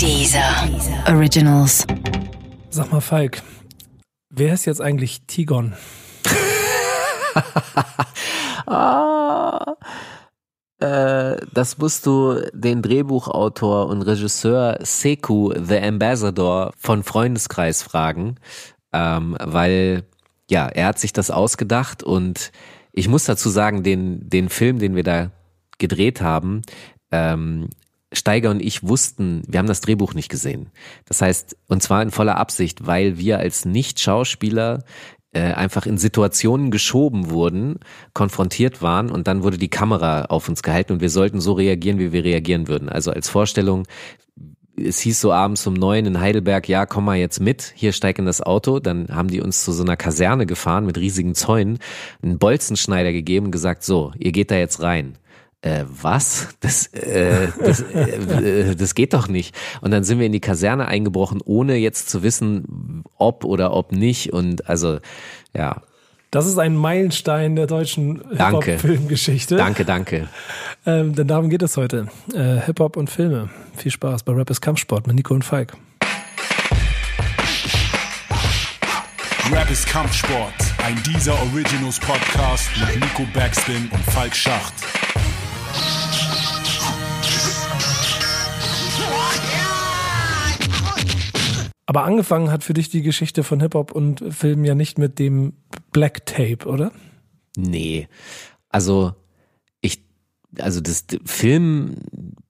Dieser Originals. Sag mal, Falk, wer ist jetzt eigentlich Tigon? ah, äh, das musst du den Drehbuchautor und Regisseur Seku the Ambassador von Freundeskreis fragen, ähm, weil ja, er hat sich das ausgedacht und ich muss dazu sagen, den, den Film, den wir da gedreht haben, ähm, Steiger und ich wussten, wir haben das Drehbuch nicht gesehen. Das heißt, und zwar in voller Absicht, weil wir als Nicht-Schauspieler äh, einfach in Situationen geschoben wurden, konfrontiert waren und dann wurde die Kamera auf uns gehalten und wir sollten so reagieren, wie wir reagieren würden. Also als Vorstellung, es hieß so abends um neun in Heidelberg, ja, komm mal jetzt mit, hier steig in das Auto. Dann haben die uns zu so einer Kaserne gefahren mit riesigen Zäunen, einen Bolzenschneider gegeben und gesagt, so, ihr geht da jetzt rein äh, was? Das, äh, das, äh, das geht doch nicht. Und dann sind wir in die Kaserne eingebrochen, ohne jetzt zu wissen, ob oder ob nicht. Und also, ja. Das ist ein Meilenstein der deutschen Hip-Hop-Filmgeschichte. Danke, danke. Ähm, denn darum geht es heute. Äh, Hip-Hop und Filme. Viel Spaß bei Rap ist Kampfsport mit Nico und Falk. Rap ist Kampfsport. Ein dieser Originals Podcast mit Nico Backspin und Falk Schacht. Aber angefangen hat für dich die Geschichte von Hip-Hop und Film ja nicht mit dem Black Tape, oder? Nee. Also, ich, also das Film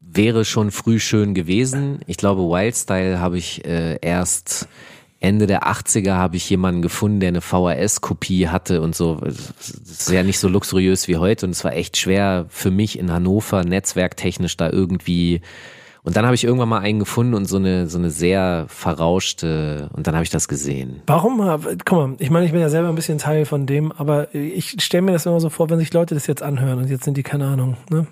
wäre schon früh schön gewesen. Ich glaube, Wildstyle habe ich äh, erst Ende der 80er habe ich jemanden gefunden, der eine VHS-Kopie hatte und so. Das ist ja nicht so luxuriös wie heute und es war echt schwer für mich in Hannover netzwerktechnisch da irgendwie und dann habe ich irgendwann mal einen gefunden und so eine, so eine sehr verrauschte, und dann habe ich das gesehen. Warum? Guck mal, ich meine, ich bin ja selber ein bisschen Teil von dem, aber ich stelle mir das immer so vor, wenn sich Leute das jetzt anhören und jetzt sind die, keine Ahnung, ne?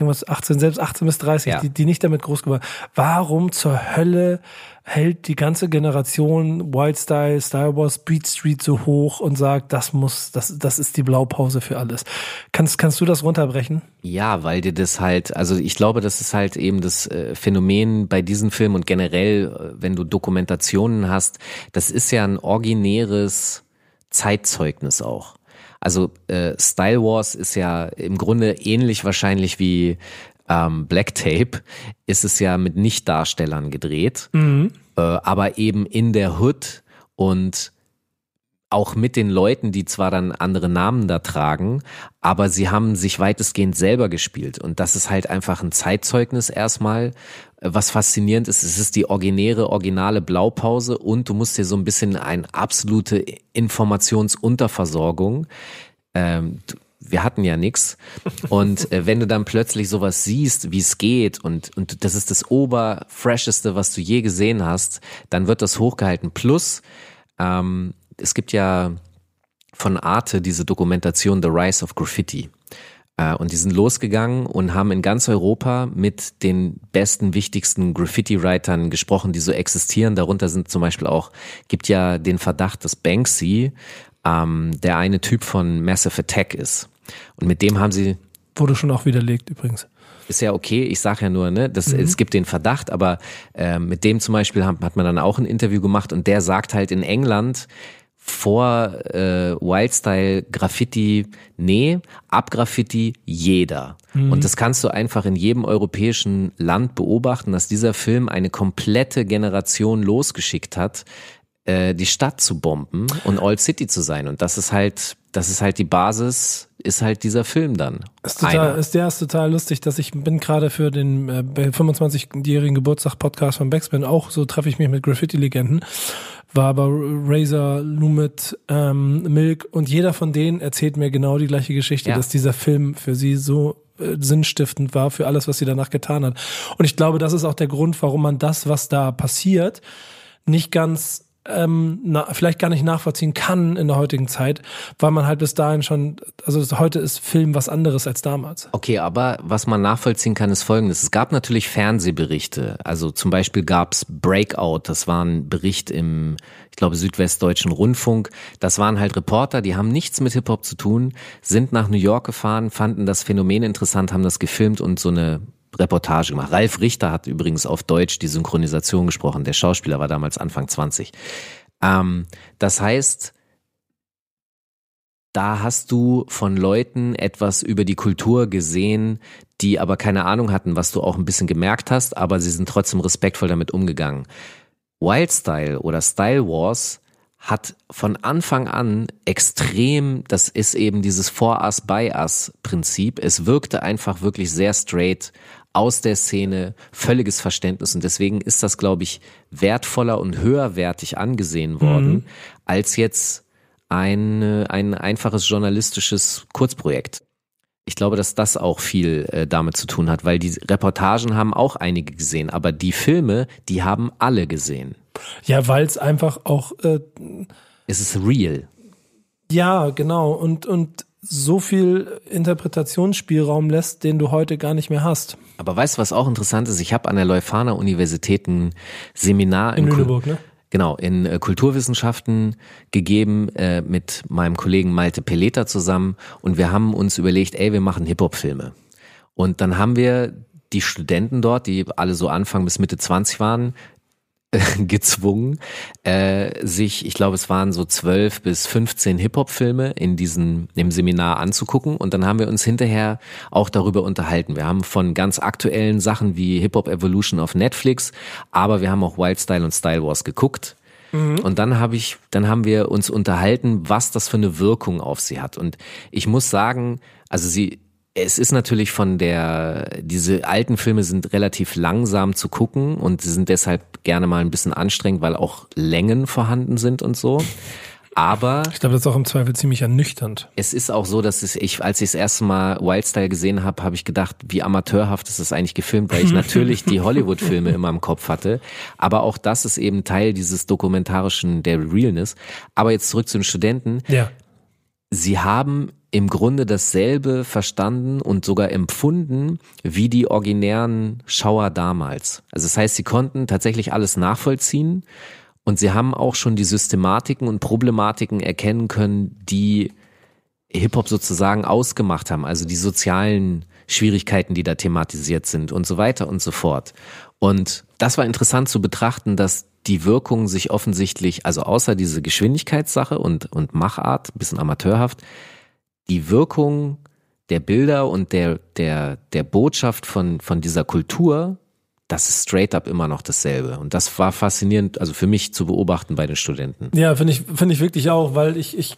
Irgendwas 18, selbst 18 bis 30, ja. die, die nicht damit groß geworden. Warum zur Hölle hält die ganze Generation Wildstyle, Star Wars, Beat Street so hoch und sagt, das muss, das, das ist die Blaupause für alles. Kannst, kannst du das runterbrechen? Ja, weil dir das halt, also ich glaube, das ist halt eben das äh, Phänomen bei diesen Filmen und generell, äh, wenn du Dokumentationen hast, das ist ja ein originäres Zeitzeugnis auch. Also äh, Style Wars ist ja im Grunde ähnlich wahrscheinlich wie ähm, Black Tape ist es ja mit Nicht-Darstellern gedreht, mhm. äh, aber eben in der Hood und auch mit den Leuten, die zwar dann andere Namen da tragen, aber sie haben sich weitestgehend selber gespielt. Und das ist halt einfach ein Zeitzeugnis erstmal. Was faszinierend ist, es ist die originäre, originale Blaupause und du musst dir so ein bisschen eine absolute Informationsunterversorgung. Ähm, wir hatten ja nichts. Und äh, wenn du dann plötzlich sowas siehst, wie es geht, und, und das ist das oberfresheste, was du je gesehen hast, dann wird das hochgehalten. Plus, ähm, es gibt ja von Arte diese Dokumentation The Rise of Graffiti. Äh, und die sind losgegangen und haben in ganz Europa mit den besten, wichtigsten Graffiti-Writern gesprochen, die so existieren. Darunter sind zum Beispiel auch, gibt ja den Verdacht, dass Banksy ähm, der eine Typ von Massive Attack ist. Und mit dem haben sie. Wurde schon auch widerlegt übrigens. Ist ja okay, ich sage ja nur, ne, das, mhm. es gibt den Verdacht, aber äh, mit dem zum Beispiel hat, hat man dann auch ein Interview gemacht und der sagt halt in England, vor äh, Wildstyle Graffiti, nee, ab Graffiti jeder. Mhm. Und das kannst du einfach in jedem europäischen Land beobachten, dass dieser Film eine komplette Generation losgeschickt hat, äh, die Stadt zu bomben und Old City zu sein. Und das ist halt, das ist halt die Basis, ist halt dieser Film dann. Ist, total, ist der ist total lustig, dass ich bin gerade für den äh, 25-jährigen Geburtstag Podcast von Backspin auch so treffe ich mich mit Graffiti-Legenden. War aber Razor, Lumit, ähm, Milk und jeder von denen erzählt mir genau die gleiche Geschichte, ja. dass dieser Film für sie so äh, sinnstiftend war für alles, was sie danach getan hat. Und ich glaube, das ist auch der Grund, warum man das, was da passiert, nicht ganz ähm, na, vielleicht gar nicht nachvollziehen kann in der heutigen Zeit, weil man halt bis dahin schon, also heute ist Film was anderes als damals. Okay, aber was man nachvollziehen kann, ist folgendes. Es gab natürlich Fernsehberichte. Also zum Beispiel gab's Breakout, das war ein Bericht im, ich glaube, Südwestdeutschen Rundfunk. Das waren halt Reporter, die haben nichts mit Hip-Hop zu tun, sind nach New York gefahren, fanden das Phänomen interessant, haben das gefilmt und so eine Reportage gemacht. Ralf Richter hat übrigens auf Deutsch die Synchronisation gesprochen. Der Schauspieler war damals Anfang 20. Ähm, das heißt, da hast du von Leuten etwas über die Kultur gesehen, die aber keine Ahnung hatten, was du auch ein bisschen gemerkt hast, aber sie sind trotzdem respektvoll damit umgegangen. Wildstyle oder Style Wars hat von Anfang an extrem, das ist eben dieses For Us by Us Prinzip. Es wirkte einfach wirklich sehr straight aus der Szene, völliges Verständnis und deswegen ist das, glaube ich, wertvoller und höherwertig angesehen worden mhm. als jetzt ein, ein einfaches journalistisches Kurzprojekt. Ich glaube, dass das auch viel äh, damit zu tun hat, weil die Reportagen haben auch einige gesehen, aber die Filme, die haben alle gesehen. Ja, weil es einfach auch. Äh, es ist real. Ja, genau. Und, und so viel Interpretationsspielraum lässt, den du heute gar nicht mehr hast. Aber weißt du, was auch interessant ist? Ich habe an der Leuphana Universität ein Seminar in, Lüneburg, ne? Genau, in äh, Kulturwissenschaften gegeben äh, mit meinem Kollegen Malte Peleta zusammen und wir haben uns überlegt, ey, wir machen Hip-Hop-Filme. Und dann haben wir die Studenten dort, die alle so Anfang bis Mitte 20 waren, gezwungen, äh, sich, ich glaube, es waren so zwölf bis 15 Hip-Hop-Filme in diesem im Seminar anzugucken. Und dann haben wir uns hinterher auch darüber unterhalten. Wir haben von ganz aktuellen Sachen wie Hip-Hop Evolution auf Netflix, aber wir haben auch Wild Style und Style Wars geguckt. Mhm. Und dann habe ich, dann haben wir uns unterhalten, was das für eine Wirkung auf sie hat. Und ich muss sagen, also sie, es ist natürlich von der, diese alten Filme sind relativ langsam zu gucken und sie sind deshalb gerne mal ein bisschen anstrengend, weil auch Längen vorhanden sind und so. Aber ich glaube, das ist auch im Zweifel ziemlich ernüchternd. Es ist auch so, dass ich, als ich das erste Mal Wildstyle gesehen habe, habe ich gedacht, wie amateurhaft ist das eigentlich gefilmt, weil ich natürlich die Hollywood-Filme immer im Kopf hatte. Aber auch das ist eben Teil dieses dokumentarischen der Realness. Aber jetzt zurück zu den Studenten. Ja. Sie haben im Grunde dasselbe verstanden und sogar empfunden wie die originären Schauer damals. Also das heißt, sie konnten tatsächlich alles nachvollziehen und sie haben auch schon die Systematiken und Problematiken erkennen können, die Hip-Hop sozusagen ausgemacht haben, also die sozialen Schwierigkeiten, die da thematisiert sind und so weiter und so fort. Und das war interessant zu betrachten, dass die Wirkung sich offensichtlich, also außer diese Geschwindigkeitssache und, und Machart, bisschen amateurhaft, die Wirkung der Bilder und der, der, der Botschaft von, von dieser Kultur, das ist straight up immer noch dasselbe. Und das war faszinierend, also für mich zu beobachten bei den Studenten. Ja, finde ich, finde ich wirklich auch, weil ich, ich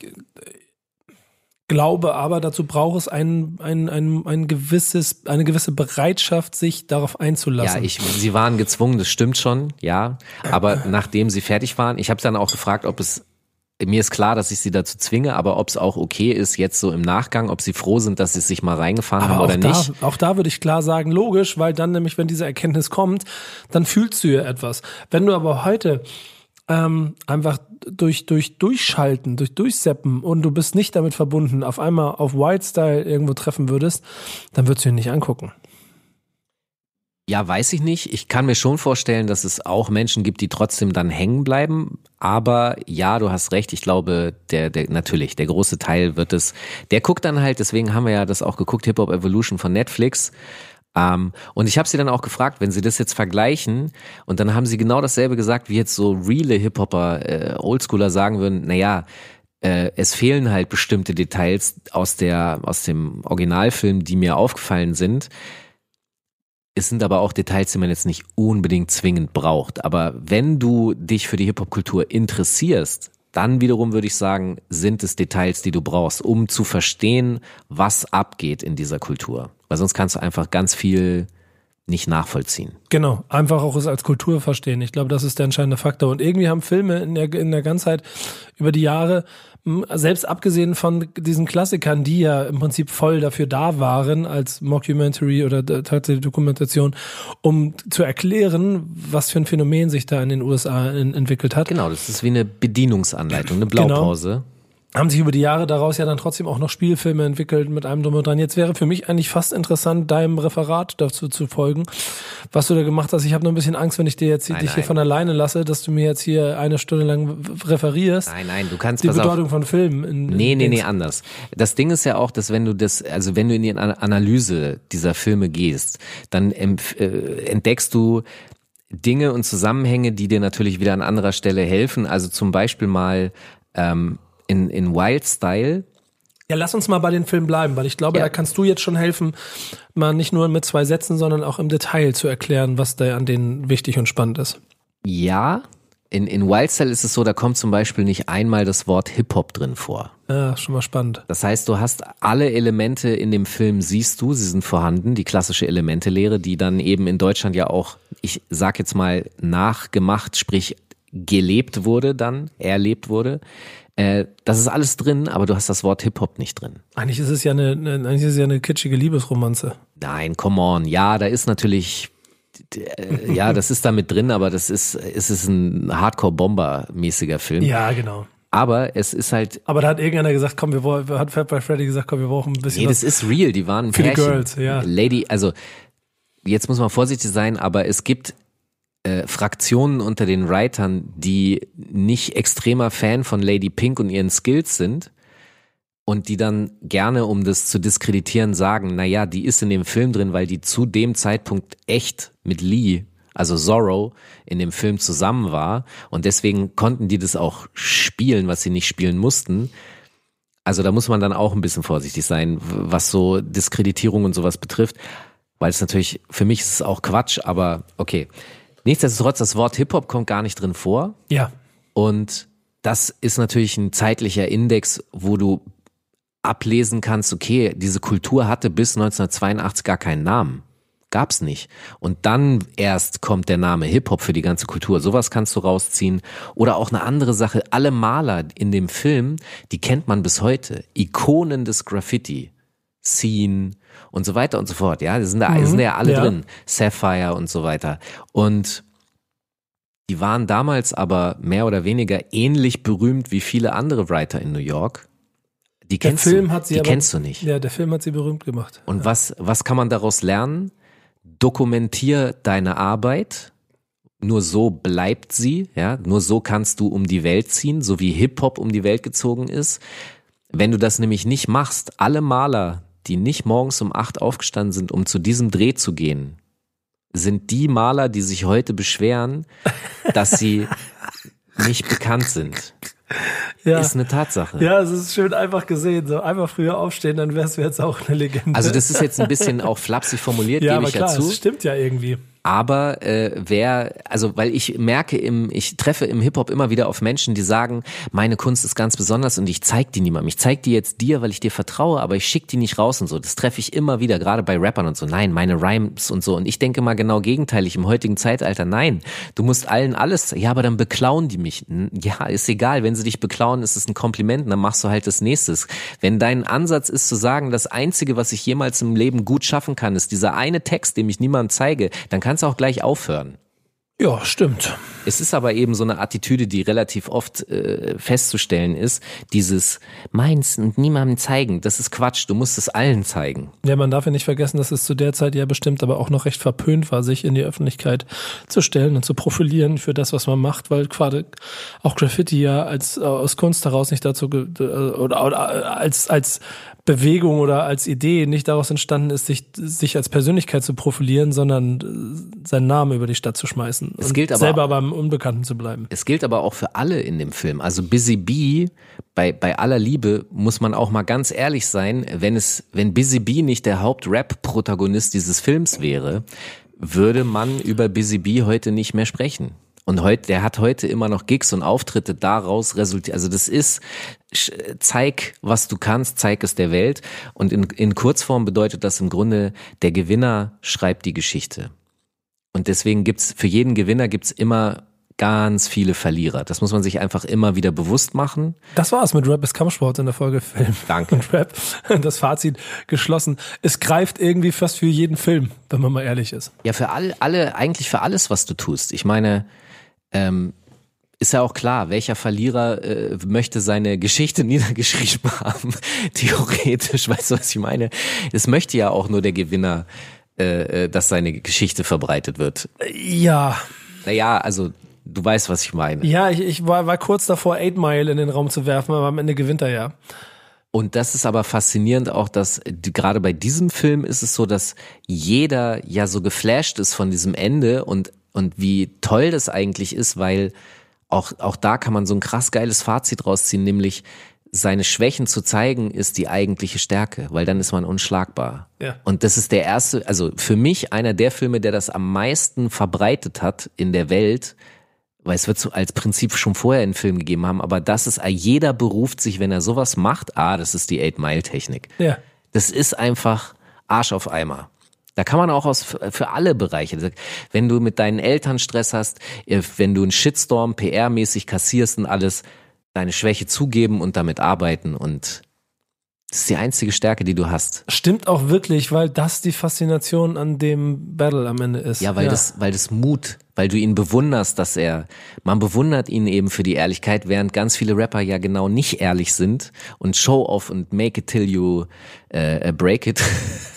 glaube aber, dazu braucht es ein, ein, ein, ein gewisses, eine gewisse Bereitschaft, sich darauf einzulassen. Ja, ich, sie waren gezwungen, das stimmt schon, ja. Aber nachdem sie fertig waren, ich habe dann auch gefragt, ob es mir ist klar, dass ich sie dazu zwinge, aber ob es auch okay ist, jetzt so im Nachgang, ob sie froh sind, dass sie sich mal reingefahren aber haben oder da, nicht. Auch da würde ich klar sagen, logisch, weil dann nämlich, wenn diese Erkenntnis kommt, dann fühlst du ja etwas. Wenn du aber heute ähm, einfach durch, durch Durchschalten, durch Durchseppen und du bist nicht damit verbunden, auf einmal auf Wildstyle irgendwo treffen würdest, dann würdest du ihn nicht angucken. Ja, weiß ich nicht. Ich kann mir schon vorstellen, dass es auch Menschen gibt, die trotzdem dann hängen bleiben. Aber ja, du hast recht. Ich glaube, der, der, natürlich, der große Teil wird es, der guckt dann halt, deswegen haben wir ja das auch geguckt, Hip Hop Evolution von Netflix. Ähm, und ich habe sie dann auch gefragt, wenn sie das jetzt vergleichen, und dann haben sie genau dasselbe gesagt, wie jetzt so reale Hip-Hopper, äh, Oldschooler sagen würden, naja, äh, es fehlen halt bestimmte Details aus der, aus dem Originalfilm, die mir aufgefallen sind. Es sind aber auch Details, die man jetzt nicht unbedingt zwingend braucht. Aber wenn du dich für die Hip-Hop-Kultur interessierst, dann wiederum würde ich sagen, sind es Details, die du brauchst, um zu verstehen, was abgeht in dieser Kultur. Weil sonst kannst du einfach ganz viel nicht nachvollziehen. Genau, einfach auch es als Kultur verstehen. Ich glaube, das ist der entscheidende Faktor. Und irgendwie haben Filme in der, in der Ganzheit über die Jahre selbst abgesehen von diesen Klassikern, die ja im Prinzip voll dafür da waren als Mockumentary oder tatsächlich Dokumentation, um zu erklären, was für ein Phänomen sich da in den USA in, entwickelt hat. Genau, das ist wie eine Bedienungsanleitung, eine Blaupause. Genau. Haben sich über die Jahre daraus ja dann trotzdem auch noch Spielfilme entwickelt mit einem drum und dran. Jetzt wäre für mich eigentlich fast interessant, deinem Referat dazu zu folgen, was du da gemacht hast. Ich habe nur ein bisschen Angst, wenn ich dir jetzt Nein, dich hier nein. von alleine lasse, dass du mir jetzt hier eine Stunde lang referierst. Nein, nein, du kannst Die pass auf. Bedeutung von Filmen. In, Nee, in nee, nee, anders. Das Ding ist ja auch, dass wenn du das, also wenn du in die Ana- Analyse dieser Filme gehst, dann äh, entdeckst du Dinge und Zusammenhänge, die dir natürlich wieder an anderer Stelle helfen. Also zum Beispiel mal ähm, in, in Wild Style, Ja, lass uns mal bei den Filmen bleiben, weil ich glaube, Ja. da kannst du jetzt schon helfen, mal nicht nur mit zwei Sätzen, sondern auch im Detail zu erklären, was da an denen wichtig und spannend ist. ja, in, in Wild Style ist es so, da kommt zum Beispiel nicht einmal das Wort Hip-Hop drin vor. Ja, schon mal spannend. Das heißt, du hast alle Elemente in dem Film siehst du, sie sind vorhanden, die klassische Elementelehre, die dann eben in Deutschland ja auch, ich sag jetzt mal, nachgemacht, sprich gelebt wurde dann, erlebt wurde. Äh, das ist alles drin, aber du hast das Wort Hip-Hop nicht drin. Eigentlich ist es ja eine, eine eigentlich ist es ja eine kitschige Liebesromanze. Nein, come on. Ja, da ist natürlich, äh, ja, das ist da mit drin, aber das ist, es ist ein Hardcore-Bomber-mäßiger Film. Ja, genau. Aber es ist halt, Aber da hat irgendeiner gesagt, komm, wir wollen, hat Fat by Freddy gesagt, komm, wir brauchen ein bisschen Nee, das ist real, die waren Für die Pärchen. Girls, ja. Lady, also jetzt muss man vorsichtig sein, aber es gibt äh, Fraktionen unter den Writern, die nicht extremer Fan von Lady Pink und ihren Skills sind und die dann gerne, um das zu diskreditieren, sagen, naja, die ist in dem Film drin, weil die zu dem Zeitpunkt echt mit Lee, also Zorro, in dem Film zusammen war und deswegen konnten die das auch spielen, was sie nicht spielen mussten. Also da muss man dann auch ein bisschen vorsichtig sein, was so Diskreditierung und sowas betrifft, weil es natürlich, für mich ist es auch Quatsch, aber okay. Nichtsdestotrotz, das Wort Hip-Hop kommt gar nicht drin vor ja. und das ist natürlich ein zeitlicher Index, wo du ablesen kannst, okay, diese Kultur hatte bis 1982 gar keinen Namen. Gab's nicht. Und dann erst kommt der Name Hip-Hop für die ganze Kultur. Sowas kannst du rausziehen. Oder auch eine andere Sache. Alle Maler in dem Film, die kennt man bis heute. Ikonen des Graffiti. Scene und so weiter und so fort. Ja, die sind da, sind da ja alle ja. drin. Sapphire und so weiter. Und die waren damals aber mehr oder weniger ähnlich berühmt wie viele andere Writer in New York. Die Der kennst Film du, hat sie die aber, kennst du nicht. Ja, der Film hat sie berühmt gemacht. Und was, was kann man daraus lernen? Dokumentier deine Arbeit. Nur so bleibt sie, ja. Nur so kannst du um die Welt ziehen, so wie Hip-Hop um die Welt gezogen ist. Wenn du das nämlich nicht machst, alle Maler, die nicht morgens um acht aufgestanden sind, um zu diesem Dreh zu gehen, sind die Maler, die sich heute beschweren, dass sie nicht bekannt sind. Ja. Ist eine Tatsache. Ja, es ist schön einfach gesehen. So einfach früher aufstehen, dann wärst du jetzt auch eine Legende. Also das ist jetzt ein bisschen auch flapsig formuliert, ja, gebe aber ich klar, ja zu. es stimmt ja irgendwie. Aber äh, wer, also weil ich merke im, ich treffe im Hip-Hop immer wieder auf Menschen, die sagen, meine Kunst ist ganz besonders und ich zeig die niemandem. Ich zeig die jetzt dir, weil ich dir vertraue, aber ich schick die nicht raus und so. Das treffe ich immer wieder, gerade bei Rappern und so. Nein, meine Rhymes und so. Und ich denke mal genau gegenteilig im heutigen Zeitalter. Nein, du musst allen alles, ja, aber dann beklauen die mich. Ja, ist egal. Wenn sie dich beklauen, ist es ein Kompliment und dann machst du halt das nächstes. Wenn dein Ansatz ist zu sagen, das Einzige, was ich jemals im Leben gut schaffen kann, ist dieser eine Text, den ich niemandem zeige, dann kannst du auch gleich aufhören. Ja, stimmt. Es ist aber eben so eine Attitüde, die relativ oft äh, festzustellen ist, dieses meins und niemandem zeigen, das ist Quatsch, du musst es allen zeigen. Ja, man darf ja nicht vergessen, dass es zu der Zeit ja bestimmt aber auch noch recht verpönt war, sich in die Öffentlichkeit zu stellen und zu profilieren für das, was man macht, weil gerade auch Graffiti ja als äh, aus Kunst heraus nicht dazu ge- äh, oder, oder als als Bewegung oder als Idee nicht daraus entstanden ist, sich sich als Persönlichkeit zu profilieren, sondern äh, seinen Namen über die Stadt zu schmeißen Es gilt aber- selber beim Unbekannten zu bleiben. Es gilt aber auch für alle in dem Film. Also Busy Bee, bei, bei aller Liebe muss man auch mal ganz ehrlich sein, wenn es, wenn Busy Bee nicht der Haupt-Rap-Protagonist dieses Films wäre, würde man über Busy Bee heute nicht mehr sprechen. Und heute, der hat heute immer noch Gigs und Auftritte daraus resultiert. Also das ist, zeig, was du kannst, zeig es der Welt. Und in, in Kurzform bedeutet das im Grunde, der Gewinner schreibt die Geschichte. Und deswegen gibt's für jeden Gewinner gibt's immer ganz viele Verlierer. Das muss man sich einfach immer wieder bewusst machen. Das war's mit Rap ist Kampfsport in der Folge Film. Danke. Und Rap. Das Fazit geschlossen. Es greift irgendwie fast für jeden Film, wenn man mal ehrlich ist. Ja, für all, alle, eigentlich für alles, was du tust. Ich meine, ähm, ist ja auch klar, welcher Verlierer äh, möchte seine Geschichte niedergeschrieben haben. Theoretisch, weißt du, was ich meine? Es möchte ja auch nur der Gewinner, äh, äh, dass seine Geschichte verbreitet wird. Ja. Naja, also du weißt, was ich meine. Ja, ich, ich war, war kurz davor, Eight Mile in den Raum zu werfen, aber am Ende gewinnt er ja. Und das ist aber faszinierend auch, dass gerade bei diesem Film ist es so, dass jeder ja so geflasht ist von diesem Ende und, und wie toll das eigentlich ist, weil auch, auch da kann man so ein krass geiles Fazit rausziehen, nämlich seine Schwächen zu zeigen ist die eigentliche Stärke, weil dann ist man unschlagbar. Ja. Und das ist der erste, also für mich einer der Filme, der das am meisten verbreitet hat in der Welt, weil es wird so als Prinzip schon vorher einen Film gegeben haben, aber das ist, jeder beruft sich, wenn er sowas macht, ah, das ist die Eight-Mile-Technik. Ja. Das ist einfach Arsch auf Eimer. Da kann man auch aus für alle Bereiche. Wenn du mit deinen Eltern Stress hast, äh, wenn du einen Shitstorm PR-mäßig kassierst und alles, deine Schwäche zugeben und damit arbeiten und das ist die einzige Stärke, die du hast. Stimmt auch wirklich, weil das die Faszination an dem Battle am Ende ist. Ja, weil das, weil das Mut, weil du ihn bewunderst, dass er, man bewundert ihn eben für die Ehrlichkeit, während ganz viele Rapper ja genau nicht ehrlich sind und Show off und make it till you äh, break it,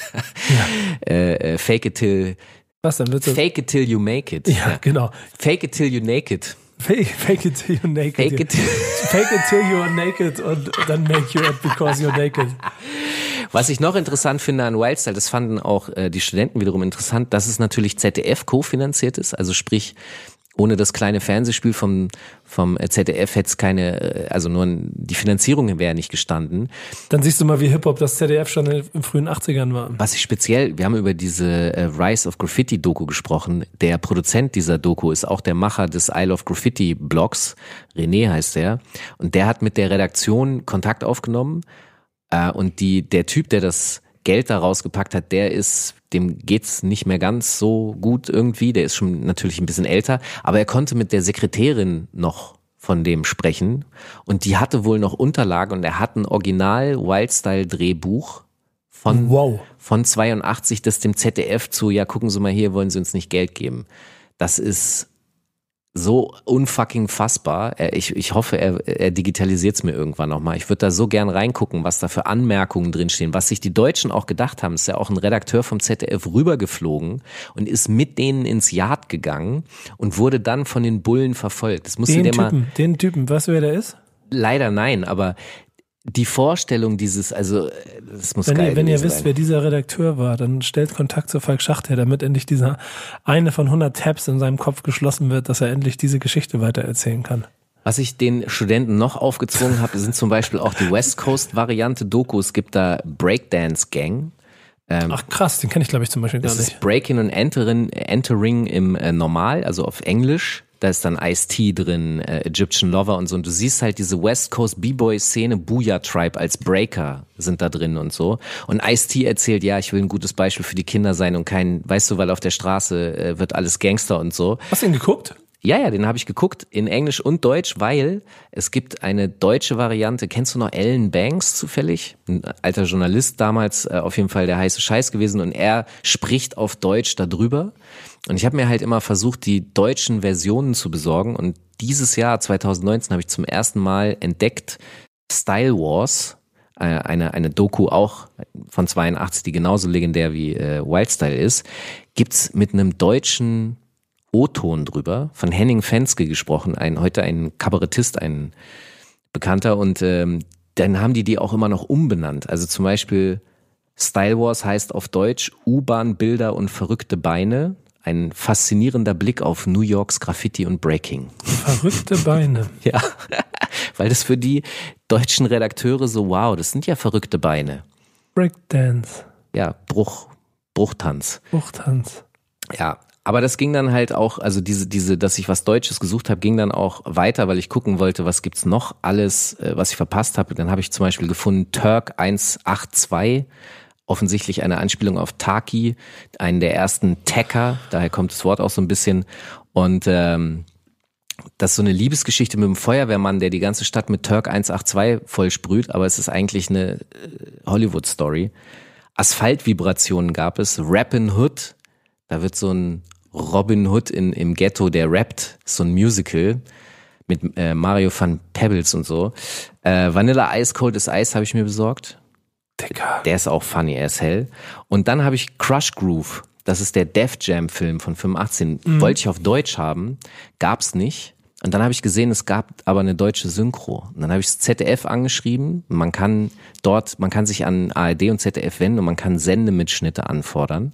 äh, äh, fake it till, Was dann wird's? fake it till you make it. ja, genau. Fake it till you naked. Fake, fake it till you're naked. Fake it. fake it till you're naked und dann make you it because you're naked. Was ich noch interessant finde an Wildstyle, das fanden auch äh, die Studenten wiederum interessant, dass es natürlich ZDF kofinanziert ist, also sprich ohne das kleine Fernsehspiel vom vom ZDF hätte es keine, äh, also nur die Finanzierung wäre nicht gestanden. Dann siehst du mal, wie Hip-Hop das ZDF schon in den frühen 80ern war. Was ich speziell, wir haben über diese äh, Rise of Graffiti Doku gesprochen. Der Produzent dieser Doku ist auch der Macher des Isle of Graffiti Blogs. René heißt der. Und der hat mit der Redaktion Kontakt aufgenommen. Äh, und die, der Typ, der das Geld da rausgepackt hat, der ist, dem geht's nicht mehr ganz so gut irgendwie. Der ist schon natürlich ein bisschen älter. Aber er konnte mit der Sekretärin noch von dem sprechen. Und die hatte wohl noch Unterlagen und er hat ein Original Wildstyle Drehbuch von Wow. von 82 das dem ZDF zu, ja, gucken Sie mal hier, wollen Sie uns nicht Geld geben. Das ist so unfucking fassbar. Ich, ich hoffe, er, er digitalisiert es mir irgendwann nochmal. Ich würde da so gern reingucken, was da für Anmerkungen drinstehen. Was sich die Deutschen auch gedacht haben, ist ja auch ein Redakteur vom ZDF rübergeflogen und ist mit denen ins Yard gegangen und wurde dann von den Bullen verfolgt. Das musst du Den dir mal Typen, den Typen, du, wer der ist? leider nein, aber die Vorstellung dieses, also das muss Wenn geil ihr, wenn ihr wisst, sein. wer dieser Redakteur war, dann stellt Kontakt zu Falk Schacht her, damit endlich dieser eine von 100 Tabs in seinem Kopf geschlossen wird, dass er endlich diese Geschichte weitererzählen kann. Was ich den Studenten noch aufgezwungen habe, sind zum Beispiel auch die West Coast Variante Doku. Es gibt da Breakdance Gang. Ach krass, den kenne ich glaube ich zum Beispiel gar Das nicht. ist Breaking und Entering, Entering im äh, Normal, also auf Englisch. Da ist dann Ice-T drin, äh, Egyptian Lover und so. Und du siehst halt diese West Coast B-Boy-Szene, Booyah Tribe als Breaker sind da drin und so. Und Ice-T erzählt, ja, ich will ein gutes Beispiel für die Kinder sein und kein, weißt du, weil auf der Straße äh, wird alles Gangster und so. Hast du ihn geguckt? Ja, ja, den habe ich geguckt in Englisch und Deutsch, weil es gibt eine deutsche Variante. Kennst du noch Ellen Banks zufällig? Ein alter Journalist damals, äh, auf jeden Fall der heiße Scheiß gewesen und er spricht auf Deutsch darüber. Und ich habe mir halt immer versucht, die deutschen Versionen zu besorgen und dieses Jahr 2019 habe ich zum ersten Mal entdeckt Style Wars, äh, eine, eine Doku auch von 82, die genauso legendär wie äh, Wildstyle ist, gibt's mit einem deutschen O-Ton drüber, von Henning Fenske gesprochen, ein, heute ein Kabarettist, ein Bekannter und ähm, dann haben die die auch immer noch umbenannt. Also zum Beispiel Style Wars heißt auf Deutsch U-Bahn, Bilder und verrückte Beine. Ein faszinierender Blick auf New Yorks Graffiti und Breaking. Verrückte Beine. Ja, weil das für die deutschen Redakteure so, wow, das sind ja verrückte Beine. Breakdance. Ja, Bruch, Bruchtanz. Buchtanz. Ja, aber das ging dann halt auch, also diese, diese, dass ich was Deutsches gesucht habe, ging dann auch weiter, weil ich gucken wollte, was gibt's noch alles, äh, was ich verpasst habe. Dann habe ich zum Beispiel gefunden Turk 182, offensichtlich eine Anspielung auf Taki, einen der ersten Tacker, daher kommt das Wort auch so ein bisschen. Und ähm, das ist so eine Liebesgeschichte mit einem Feuerwehrmann, der die ganze Stadt mit Turk 182 vollsprüht, aber es ist eigentlich eine äh, Hollywood-Story. Asphaltvibrationen gab es, Rappin' Hood, da wird so ein Robin Hood in, im Ghetto, der rappt, so ein Musical. mit äh, Mario van Pebbles und so. Äh, Vanilla Ice Cold is Ice habe ich mir besorgt. Dicker. Der ist auch funny as hell. Und dann habe ich Crush Groove. Das ist der Def Jam Film von 85. Wollte ich auf Deutsch haben, gab's nicht. Und dann habe ich gesehen, es gab aber eine deutsche Synchro. Und dann habe ich das ZDF angeschrieben. Man kann dort, man kann sich an ARD und ZDF wenden und man kann Sendemitschnitte anfordern.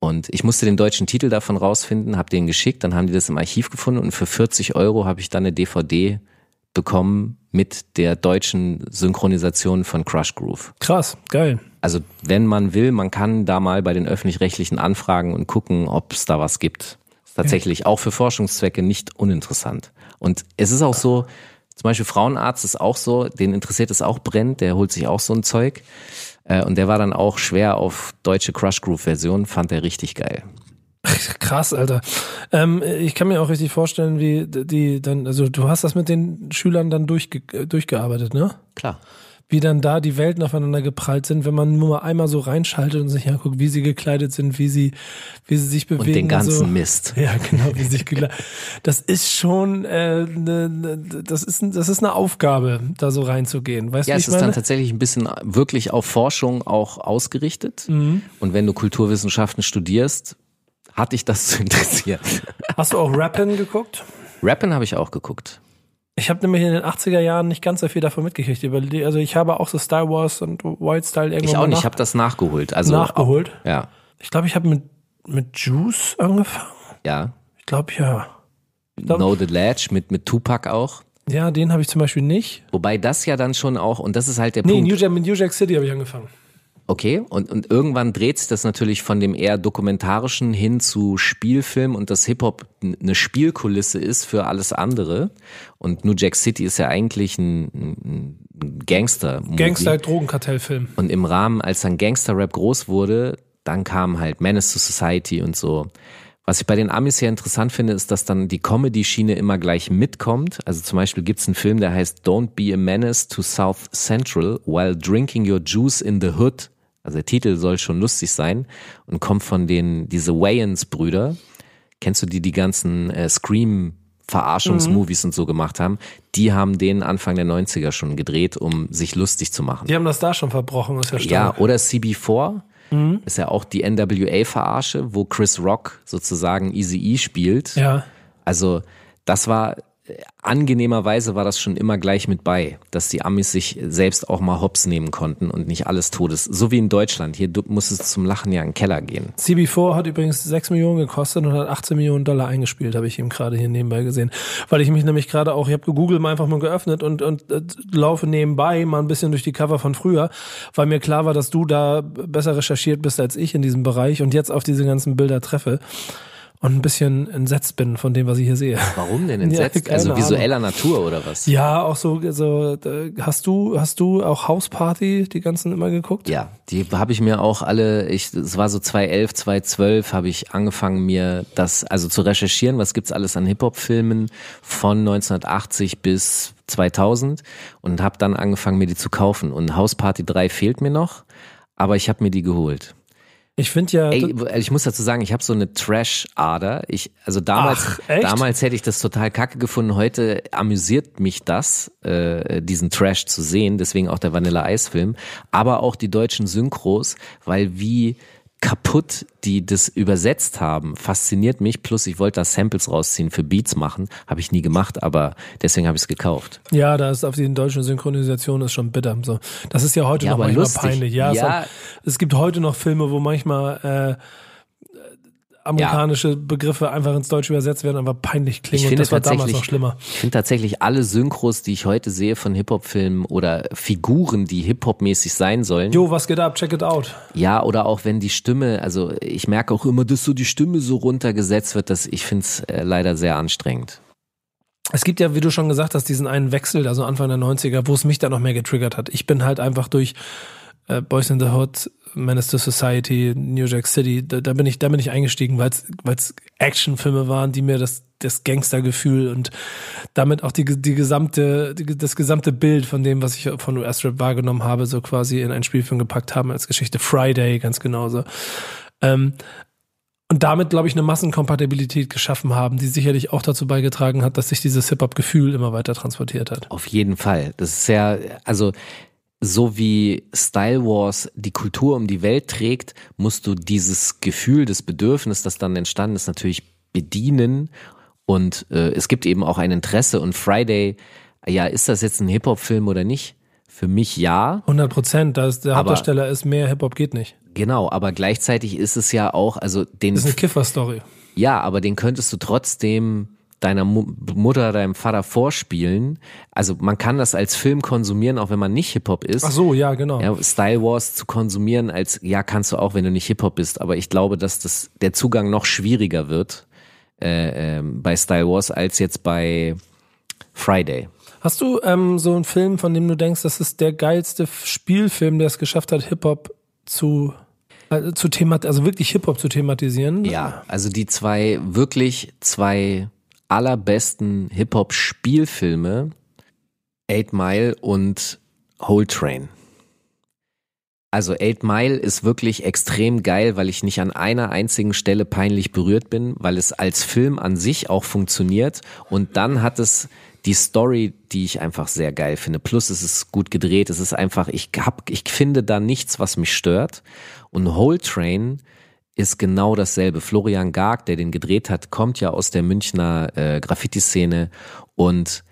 Und ich musste den deutschen Titel davon rausfinden, habe den geschickt, dann haben die das im Archiv gefunden und für 40 Euro habe ich dann eine DVD bekommen mit der deutschen Synchronisation von Crush Groove. Krass, geil. Also wenn man will, man kann da mal bei den öffentlich-rechtlichen anfragen und gucken, ob es da was gibt. Ist tatsächlich auch für Forschungszwecke nicht uninteressant. Und es ist auch so, zum Beispiel Frauenarzt ist auch so, den interessiert es auch brennt, der holt sich auch so ein Zeug. Äh, Und der war dann auch schwer auf deutsche Crush Groove Version, fand er richtig geil. Krass, Alter. Ähm, ich kann mir auch richtig vorstellen, wie die dann, also du hast das mit den Schülern dann durchge durchgearbeitet, ne? Klar. Wie dann da die Welten aufeinander geprallt sind, wenn man nur mal einmal so reinschaltet und sich anguckt, wie sie gekleidet sind, wie sie, wie sie sich bewegen. Und den ganzen so. Mist. Ja, genau, wie sie sich gekleidet. Das ist schon, äh, ne, ne, das ist, das ist eine Aufgabe, da so reinzugehen. Weißt Ja, du, es ist dann meine? tatsächlich ein bisschen wirklich auf Forschung auch ausgerichtet. Mhm. Und wenn du Kulturwissenschaften studierst, hat dich das zu interessieren. Hast du auch Rappin geguckt? Rappen habe ich auch geguckt. Ich habe nämlich in den 80er Jahren nicht ganz so viel davon mitgekriegt. Also ich habe auch so Star Wars und White Style irgendwann Ich auch nicht, ich habe das nachgeholt. Also nachgeholt. Ja, Ich glaube, ich habe mit, mit Juice angefangen. ja. Ich glaube, ja. glaub- Know the Ledge mit, mit Tupac auch. Ja, den habe ich zum Beispiel nicht. Wobei das ja dann schon auch, und das ist halt der Nee, Punkt. New Jack, mit New Jack City habe ich angefangen. Okay, und, und irgendwann dreht sich das natürlich von dem eher dokumentarischen hin zu Spielfilm und dass Hip-Hop eine Spielkulisse ist für alles andere. Und New Jack City ist ja eigentlich ein, ein Gangster. Gangster-Drogenkartellfilm. Und im Rahmen, als dann Gangster-Rap groß wurde, dann kam halt Menace to Society und so. Was ich bei den Amis sehr interessant finde, ist, dass dann die Comedy-Schiene immer gleich mitkommt. Also zum Beispiel gibt's einen Film, der heißt Don't be a Menace to South Central while drinking your juice in the hood. Also der Titel soll schon lustig sein und kommt von den, diese Wayans-Brüder. Kennst du die, die ganzen äh, Scream Verarschungsmovies und so gemacht haben, die haben den Anfang der 90er schon gedreht, um sich lustig zu machen. Die haben das da schon verbrochen, ist ja Ja, stark. oder CB4 ist ja auch die NWA-Verarsche, wo Chris Rock sozusagen Easy E spielt. Ja. Also das war angenehmerweise war das schon immer gleich mit bei, dass die Amis sich selbst auch mal hops nehmen konnten und nicht alles Todes. So wie in Deutschland. Hier muss es zum Lachen ja in den Keller gehen. CB4 hat übrigens 6 Millionen gekostet und hat 18 Millionen Dollar eingespielt, habe ich eben gerade hier nebenbei gesehen. Weil ich mich nämlich gerade auch, ich habe Google mal einfach mal geöffnet und, und äh, laufe nebenbei mal ein bisschen durch die Cover von früher, weil mir klar war, dass du da besser recherchiert bist als ich in diesem Bereich und jetzt auf diese ganzen Bilder treffe und ein bisschen entsetzt bin von dem, was ich hier sehe. Warum denn entsetzt? keine also Ahnung. visueller Natur oder was? Ja, auch so, so äh, hast du, hast du auch Hausparty die ganzen immer geguckt? Ja, die habe ich mir auch alle, ich, es war so 2011, 2012 habe ich angefangen mir das, also zu recherchieren, was gibt's alles an Hip-Hop-Filmen von 1980 bis 2000 und habe dann angefangen mir die zu kaufen und Hausparty 3 fehlt mir noch, aber ich habe mir die geholt. Ich finde ja, Ey, ich muss dazu sagen, ich habe so eine Trash-Ader. Ich, also damals, Ach, damals hätte ich das total kacke gefunden. Heute amüsiert mich das, äh, diesen Trash zu sehen. Deswegen auch der Vanilla Ice Film. Aber auch die deutschen Synchros, weil wie kaputt die das übersetzt haben, fasziniert mich. Plus ich wollte da Samples rausziehen für Beats machen, habe ich nie gemacht, aber deswegen habe ich es gekauft. Ja, da ist auf die deutsche Synchronisation ist schon bitter. So, das ist ja heute Ja, noch aber manchmal lustig. peinlich. Ja, Ja. Es, es gibt heute noch Filme, wo manchmal äh, amerikanische Begriffe einfach ins Deutsche übersetzt werden, aber peinlich klingen. Ich Und finde das war damals noch schlimmer. ich finde tatsächlich alle Synchros, die ich heute sehe von Hip-Hop-Filmen oder Figuren, die Hip-Hop-mäßig sein sollen. Jo, was geht ab? Check it out. Ja, oder auch wenn die Stimme, also ich merke auch immer, dass so die Stimme so runtergesetzt wird, dass ich finde es äh, leider sehr anstrengend. Es gibt ja, wie du schon gesagt hast, diesen einen Wechsel, also Anfang der 90er, wo es mich dann noch mehr getriggert hat. Ich bin halt einfach durch äh, Boys in the Hood, Menace to Society, New Jack City, da, da bin ich, da bin ich eingestiegen, weil es Actionfilme waren, die mir das, das Gangstergefühl und damit auch die, die gesamte, die, das gesamte Bild von dem, was ich von US-Rap wahrgenommen habe, so quasi in einen Spielfilm gepackt haben als Geschichte. Friday, ganz genauso. Ähm, und damit, glaube ich, eine Massenkompatibilität geschaffen haben, die sicherlich auch dazu beigetragen hat, dass sich dieses Hip-Hop-Gefühl immer weiter transportiert hat. Auf jeden Fall. Das ist ja, also so wie Style Wars die Kultur um die Welt trägt, musst du dieses Gefühl, das Bedürfnis, das dann entstanden ist, natürlich bedienen. Und äh, es gibt eben auch ein Interesse. Und Friday, ja, ist das jetzt ein Hip-Hop-Film oder nicht? Für mich ja. 100 Prozent, der Aber- Hauptdarsteller ist mehr Hip-Hop geht nicht. Genau, aber gleichzeitig ist es ja auch, also den, Das ist eine Kiffer-Story. ja, aber den könntest du trotzdem deiner Mu Mutter, deinem Vater vorspielen. Also man kann das als Film konsumieren, auch wenn man nicht Hip-Hop ist. Ach so, ja, genau. Ja, Style Wars zu konsumieren als, ja, kannst du auch, wenn du nicht Hip-Hop bist, aber ich glaube, dass das, der Zugang noch schwieriger wird äh, ähm, bei Style Wars als jetzt bei Friday. Hast du ähm, so einen Film, von dem du denkst, das ist der geilste Spielfilm, der es geschafft hat, Hip-Hop zu, äh, zu themat also wirklich Hip-Hop zu thematisieren? Ja, also die zwei, wirklich zwei allerbesten Hip-Hop-Spielfilme, Eight Mile und Whole Train. Also Eight Mile ist wirklich extrem geil, weil ich nicht an einer einzigen Stelle peinlich berührt bin, weil es als Film an sich auch funktioniert und dann hat es die Story, die ich einfach sehr geil finde. Plus es ist gut gedreht, es ist einfach, ich hab, ich finde da nichts, was mich stört. Und Whole Train ist genau dasselbe. Florian Garg, der den gedreht hat, kommt ja aus der Münchner äh, Graffiti-Szene und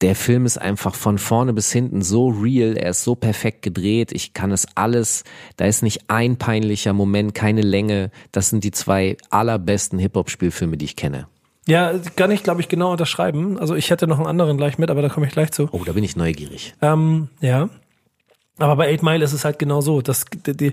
der Film ist einfach von vorne bis hinten so real, er ist so perfekt gedreht, ich kann es alles, da ist nicht ein peinlicher Moment, keine Länge, das sind die zwei allerbesten Hip-Hop-Spielfilme, die ich kenne. Ja, kann ich, glaube ich, genau unterschreiben. Also ich hätte noch einen anderen gleich mit, aber da komme ich gleich zu. Oh, da bin ich neugierig. Ähm, ja. Aber bei Eight Mile ist es halt genau so. Das, die, die,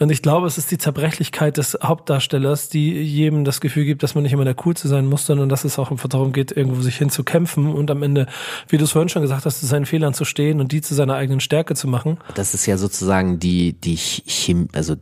und ich glaube, es ist die Zerbrechlichkeit des Hauptdarstellers, die jedem das Gefühl gibt, dass man nicht immer der Coolste sein muss, sondern dass es auch darum geht, irgendwo sich hinzukämpfen und am Ende, wie du es vorhin schon gesagt hast, zu seinen Fehlern zu stehen und die zu seiner eigenen Stärke zu machen. Das ist ja sozusagen die, die Chim also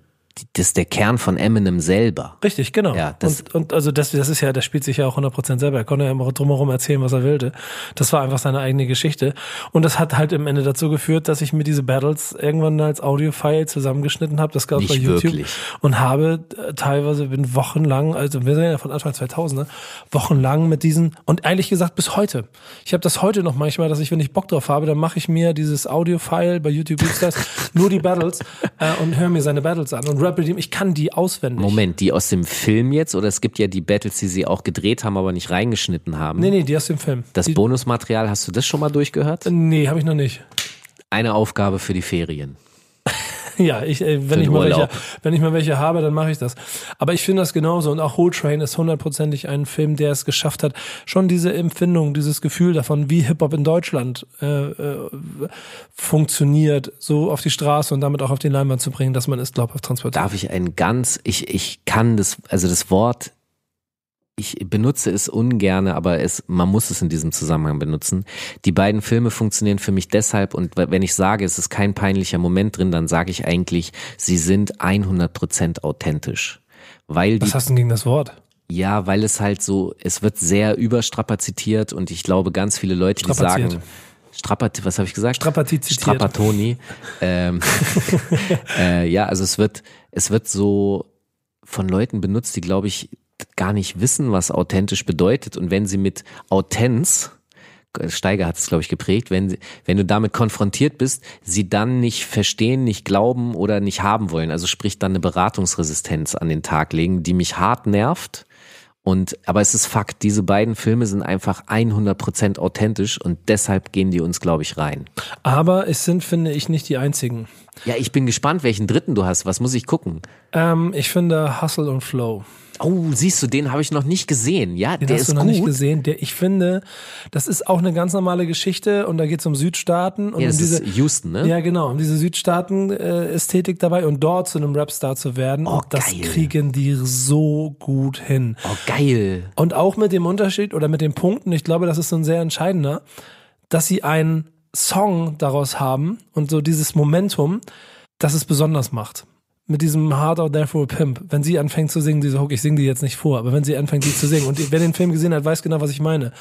das ist der Kern von Eminem selber. Richtig, genau. Ja, das- und, und also das, das ist ja, der spielt sich ja auch 100% selber. Er konnte ja immer drumherum erzählen, was er wollte. Das war einfach seine eigene Geschichte. Und das hat halt im Ende dazu geführt, dass ich mir diese Battles irgendwann als Audio-File zusammengeschnitten habe. Das gab bei Nicht YouTube. wirklich. Und habe äh, teilweise bin wochenlang, also wir sind ja von Anfang 2000, ne, wochenlang mit diesen, und ehrlich gesagt bis heute. Ich habe das heute noch manchmal, dass ich, wenn ich Bock drauf habe, dann mache ich mir dieses Audio-File bei YouTube das, nur die Battles äh, und höre mir seine Battles an und rappe die, ich kann die auswendig. Moment, die aus dem Film jetzt oder es gibt ja die Battles, die sie auch gedreht haben, aber nicht reingeschnitten haben. Nee, nee, die aus dem Film. Das die, Bonusmaterial, hast du das schon mal durchgehört? Nee, habe ich noch nicht. Eine Aufgabe für die Ferien. Ja, ich, äh, wenn ich mal welche, wenn ich mal welche habe, dann mache ich das. Aber ich finde das genauso. Und auch Whole Train ist hundertprozentig ein Film, der es geschafft hat, schon diese Empfindung, dieses Gefühl davon, wie Hip Hop in Deutschland äh, äh, funktioniert, so auf die Straße und damit auch auf die Leinwand zu bringen, dass man es glaubhaft transportiert. Darf ich ein ganz, ich, ich kann das, also das Wort, ich benutze es ungerne, aber es, man muss es in diesem Zusammenhang benutzen. Die beiden Filme funktionieren für mich deshalb und wenn ich sage, es ist kein peinlicher Moment drin, dann sage ich eigentlich, sie sind 100% authentisch. Weil die Was hast du denn gegen das Wort? Ja, weil es halt so, es wird sehr überstrapazitiert und ich glaube, ganz viele Leute, die sagen, Strapat, was habe ich gesagt? Strapazitiert. Strapatoni. ähm, äh, ja, also es wird, es wird so von Leuten benutzt, die, glaube ich, gar nicht wissen, was authentisch bedeutet. Und wenn sie mit Autenz, Steiger hat es, glaube ich, geprägt, wenn, wenn du damit konfrontiert bist, sie dann nicht verstehen, nicht glauben oder nicht haben wollen. Also sprich dann eine Beratungsresistenz an den Tag legen, die mich hart nervt. Und, aber es ist Fakt, diese beiden Filme sind einfach 100% authentisch und deshalb gehen die uns, glaube ich, rein. Aber es sind, finde ich, nicht die einzigen. Ja, ich bin gespannt, welchen dritten du hast. Was muss ich gucken? Ähm, ich finde Hustle und Flow. Oh, siehst du, den habe ich noch nicht gesehen. Ja, Den der hast ist du noch gut. nicht gesehen. Der, ich finde, das ist auch eine ganz normale Geschichte und da geht es um Südstaaten und Ja, um diese. Houston, ne? Ja, genau, um diese Südstaaten-Ästhetik dabei und dort zu einem Rapstar zu werden. Oh, und das geil. kriegen die so gut hin. Oh, geil. Und auch mit dem Unterschied oder mit den Punkten, ich glaube, das ist so ein sehr entscheidender, dass sie einen Song daraus haben und so dieses Momentum, das es besonders macht. Mit diesem Hard Out There for a Pimp. Wenn sie anfängt zu singen, diese Hook, ich singe die jetzt nicht vor, aber wenn sie anfängt, die zu singen und wer den Film gesehen hat, weiß genau, was ich meine.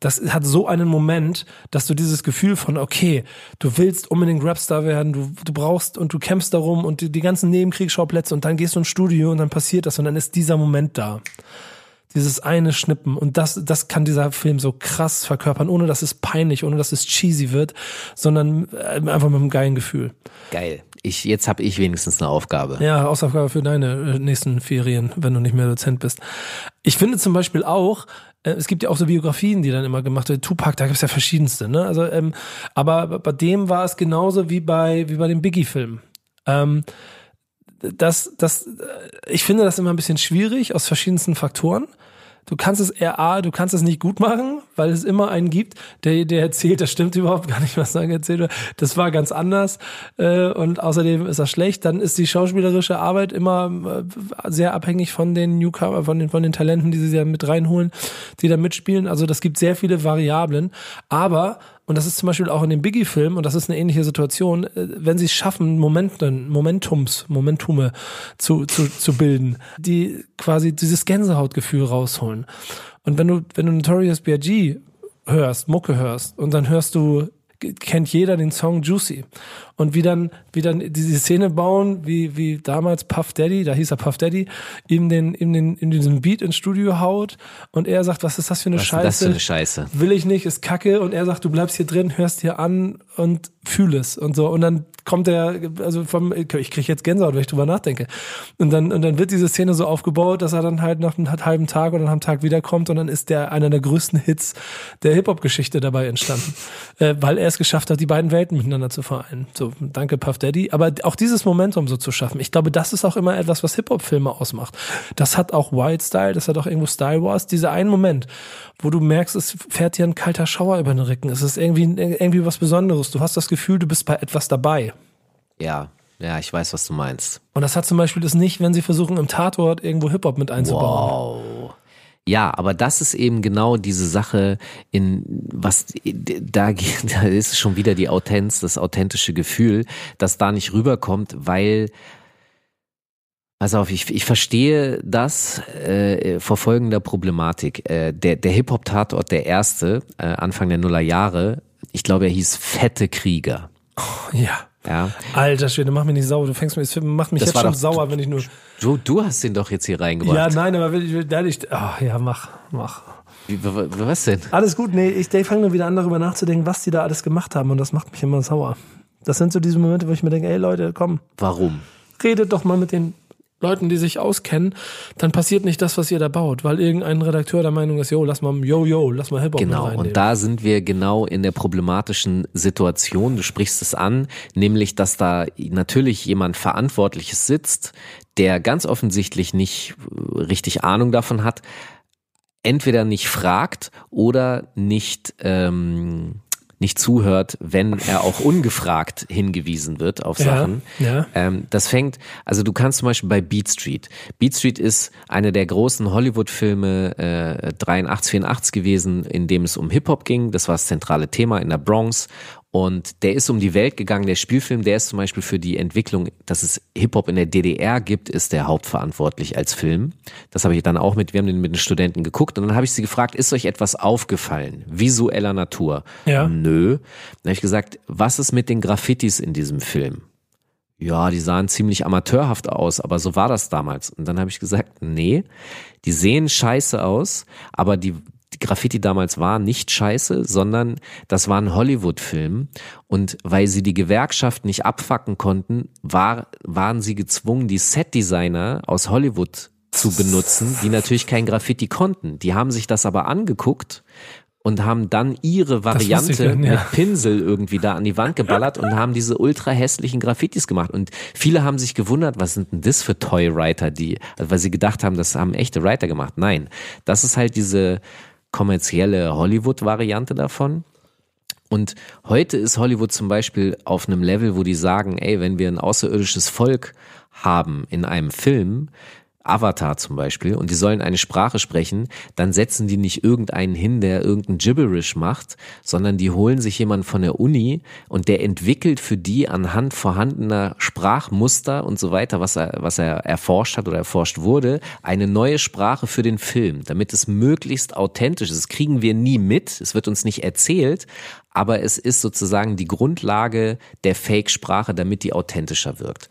das hat so einen Moment, dass du dieses Gefühl von, okay, du willst unbedingt Rapstar werden, du, du brauchst und du kämpfst darum und die, die ganzen Nebenkriegsschauplätze und dann gehst du ins Studio und dann passiert das und dann ist dieser Moment da dieses eine Schnippen und das das kann dieser Film so krass verkörpern, ohne dass es peinlich, ohne dass es cheesy wird, sondern äh, einfach mit einem geilen Gefühl. Geil. Ich, jetzt habe ich wenigstens eine Aufgabe. Ja, Hausaufgabe für deine äh, nächsten Ferien, wenn du nicht mehr Dozent bist. Ich finde zum Beispiel auch, äh, es gibt ja auch so Biografien, die dann immer gemacht werden. Tupac, da gibt es ja verschiedenste, ne? Also, ähm, aber bei dem war es genauso wie bei wie bei dem Biggie-Film. Ähm, das, das, ich finde das immer ein bisschen schwierig aus verschiedensten Faktoren. Du kannst es eher A, du kannst es nicht gut machen, weil es immer einen gibt, der, der erzählt, das stimmt überhaupt gar nicht, was da erzählt wird. Das war ganz anders äh, und außerdem ist das schlecht. Dann ist die schauspielerische Arbeit immer äh, sehr abhängig von den Newcomer, von den, von den Talenten, die sie da mit reinholen, die da mitspielen. Also das gibt sehr viele Variablen. Aber und das ist zum Beispiel auch in dem Biggie-Film, und das ist eine ähnliche Situation, äh, wenn sie es schaffen, Momenten, Momentums, Momentume zu, zu, zu bilden, die quasi dieses Gänsehautgefühl rausholen. Und wenn du, wenn du Notorious B.I.G. hörst, Mucke hörst, und dann hörst du kennt jeder den Song Juicy. Und wie dann, wie dann diese Szene bauen, wie, wie damals Puff Daddy, da hieß er Puff Daddy, ihm den, ihm den, in diesem Beat ins Studio haut und er sagt, was ist das für eine Was Scheiße? ist das für eine Scheiße? Will ich nicht, ist kacke. Und er sagt, du bleibst hier drin, hörst dir an und fühl es und so. Und dann kommt er, also vom, ich kriege jetzt Gänsehaut, wenn ich drüber nachdenke. Und dann, und dann wird diese Szene so aufgebaut, dass er dann halt nach einem halben Tag oder einem Tag wiederkommt und dann ist der einer der größten Hits der Hip-Hop-Geschichte dabei entstanden. äh, weil er es geschafft hat, die beiden Welten miteinander zu vereinen. So, danke Puff Daddy. Aber auch dieses Momentum so zu schaffen, ich glaube, das ist auch immer etwas, was Hip-Hop-Filme ausmacht. Das hat auch Wild Style, das hat auch irgendwo Style Wars, dieser einen Moment, wo du merkst, es fährt dir ein kalter Schauer über den Rücken. Es ist irgendwie, irgendwie was Besonderes. Du hast das Gefühl, du bist bei etwas dabei. Ja, ja, ich weiß, was du meinst. Und das hat zum Beispiel das nicht, wenn sie versuchen, im Tatort irgendwo Hip-Hop mit einzubauen. Wow. Ja, aber das ist eben genau diese Sache, in was da, da ist schon wieder die Authentiz, das authentische Gefühl, das da nicht rüberkommt, weil Pass auf, ich, ich verstehe das äh, vor folgender Problematik. Äh, der der Hip-Hop-Tatort, der erste, äh, Anfang der Nuller Jahre, ich glaube, er hieß Fette Krieger. Ja. Ja. Alter Schwede, mach mich nicht sauer. Du fängst mich, macht mich Das jetzt schon doch- sauer, wenn ich nur. Du, du hast den doch jetzt hier reingebracht. Ja, nein, aber will ich, will, ich, ach, ja, mach, mach. Wie, was denn? Alles gut, nee, ich, ich fange nur wieder an, darüber nachzudenken, was die da alles gemacht haben und das macht mich immer sauer. Das sind so diese Momente, wo ich mir denke, ey Leute, komm, Warum? redet doch mal mit den Leuten, die sich auskennen, dann passiert nicht das, was ihr da baut, weil irgendein Redakteur der Meinung ist, yo, lass mal, yo, yo, lass mal Hip-Hop Genau, und da sind wir genau in der problematischen Situation. Du sprichst es an, nämlich, dass da natürlich jemand Verantwortliches sitzt, der ganz offensichtlich nicht äh, richtig Ahnung davon hat, entweder nicht fragt oder nicht ähm, nicht zuhört, wenn er auch ungefragt hingewiesen wird auf Ja, Sachen. ja. Ähm, das fängt, also du kannst zum Beispiel bei Beat Street. Beat Street ist einer der großen Hollywood-Filme äh, 83, 84 gewesen, in dem es um Hip-Hop ging. Das war das zentrale Thema in der Bronx. Und der ist um die Welt gegangen. Der Spielfilm, der ist zum Beispiel für die Entwicklung, dass es Hip-Hop in der DDR gibt, ist der hauptverantwortlich als Film. Das habe ich dann auch mit, wir haben den mit den Studenten geguckt und dann habe ich sie gefragt, ist euch etwas aufgefallen? Visueller Natur? Ja. Nö. Dann habe ich gesagt, was ist mit den Graffitis in diesem Film? Ja, die sahen ziemlich amateurhaft aus, aber so war das damals. Und dann habe ich gesagt, nee, die sehen scheiße aus, aber die, die Graffiti damals war nicht scheiße, sondern das war ein Hollywood-Film. Und weil sie die Gewerkschaft nicht abfacken konnten, war, waren sie gezwungen, die Set-Designer aus Hollywood zu benutzen, die natürlich kein Graffiti konnten. Die haben sich das aber angeguckt und haben dann ihre Variante dann, ja. mit Pinsel irgendwie da an die Wand geballert und haben diese ultra hässlichen Graffitis gemacht. Und viele haben sich gewundert, was sind denn das für Toy-Writer, die, also weil sie gedacht haben, das haben echte Writer gemacht. Nein, das ist halt diese kommerzielle Hollywood-Variante davon. Und heute ist Hollywood zum Beispiel auf einem Level, wo die sagen, ey, wenn wir ein außerirdisches Volk haben in einem Film, Avatar zum Beispiel und die sollen eine Sprache sprechen, dann setzen die nicht irgendeinen hin, der irgendein Gibberish macht, sondern die holen sich jemanden von der Uni und der entwickelt für die anhand vorhandener Sprachmuster und so weiter, was er, was er erforscht hat oder erforscht wurde, eine neue Sprache für den Film, damit es möglichst authentisch ist. Das kriegen wir nie mit, es wird uns nicht erzählt, aber es ist sozusagen die Grundlage der Fake-Sprache, damit die authentischer wirkt.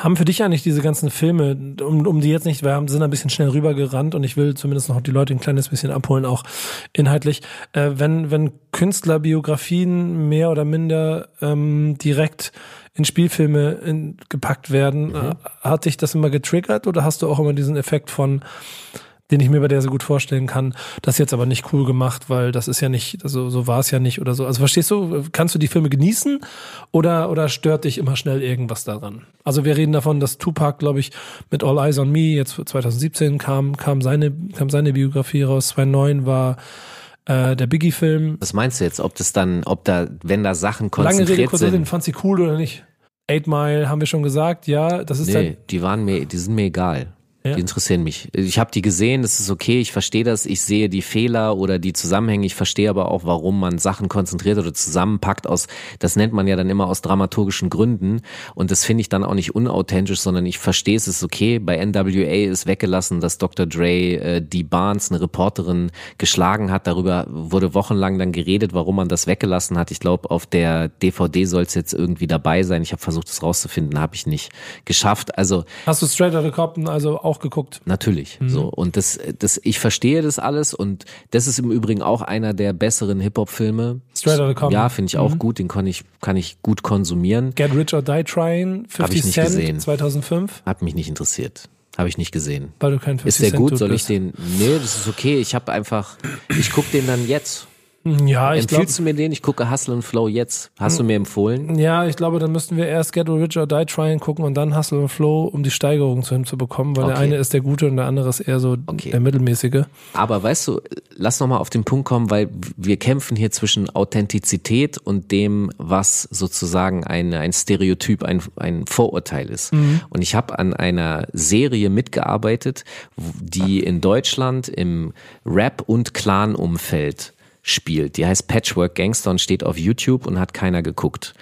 Haben für dich eigentlich diese ganzen Filme, um, um die jetzt nicht, wir haben, sind ein bisschen schnell rübergerannt und ich will zumindest noch die Leute ein kleines bisschen abholen, auch inhaltlich. Äh, wenn, wenn Künstlerbiografien mehr oder minder ähm, direkt in Spielfilme in, gepackt werden, mhm. äh, hat dich das immer getriggert oder hast du auch immer diesen Effekt von, den ich mir bei der so gut vorstellen kann. Das jetzt aber nicht cool gemacht, weil das ist ja nicht, also so war es ja nicht oder so. Also verstehst du, kannst du die Filme genießen oder, oder stört dich immer schnell irgendwas daran? Also wir reden davon, dass Tupac, glaube ich, mit All Eyes on Me jetzt 2017 kam, kam seine, kam seine Biografie raus. 2009 war äh, der Biggie-Film. Was meinst du jetzt, ob das dann, ob da, wenn da Sachen konzentriert Lange Rede, kurz sind? Fand sie cool oder nicht? Eight Mile haben wir schon gesagt, ja, das ist nee, dann, die waren mir, die sind mir egal. Ja. Die interessieren mich. Ich habe die gesehen, das ist okay, ich verstehe das, ich sehe die Fehler oder die Zusammenhänge, ich verstehe aber auch, warum man Sachen konzentriert oder zusammenpackt aus, das nennt man ja dann immer aus dramaturgischen Gründen und das finde ich dann auch nicht unauthentisch, sondern ich verstehe es ist okay. Bei NWA ist weggelassen, dass Dr. Dre äh, die Barnes, eine Reporterin, geschlagen hat. Darüber wurde wochenlang dann geredet, warum man das weggelassen hat. Ich glaube, auf der DVD soll es jetzt irgendwie dabei sein. Ich habe versucht, das rauszufinden, habe ich nicht geschafft. Also hast du Straight Outta Compton also auch geguckt? Natürlich. Mhm. So. Und das, das, ich verstehe das alles und das ist im Übrigen auch einer der besseren Hip-Hop-Filme. Straight Outta Compton. Ja, finde ich auch Mhm. gut. Den kann ich, kann ich gut konsumieren. Get Rich or Die Trying, 50 Hab ich nicht Cent, gesehen. 2005, Hat mich nicht interessiert. Habe ich nicht gesehen. weil du kein 50 Ist der Cent gut? Soll ich den? Nee, das ist okay. Ich habe einfach, ich guck den dann jetzt. Ja, ich glaube, Empfiehlst du mir den? Ich gucke Hustle and Flow jetzt. Hast du mir empfohlen? ja, ich glaube, dann müssten wir erst Get Rich or Die Trying gucken und dann Hustle and Flow, um die Steigerung zu hinzubekommen, weil der Okay. eine ist der Gute und der andere ist eher so Okay. der Mittelmäßige. Aber weißt du, lass noch mal auf den Punkt kommen, weil wir kämpfen hier zwischen Authentizität und dem, was sozusagen ein, ein Stereotyp, ein, ein Vorurteil ist. Und ich habe an einer Serie mitgearbeitet, die in Deutschland im Rap- und Clan-Umfeld spielt. Die heißt Patchwork Gangster und steht auf YouTube und hat keiner geguckt.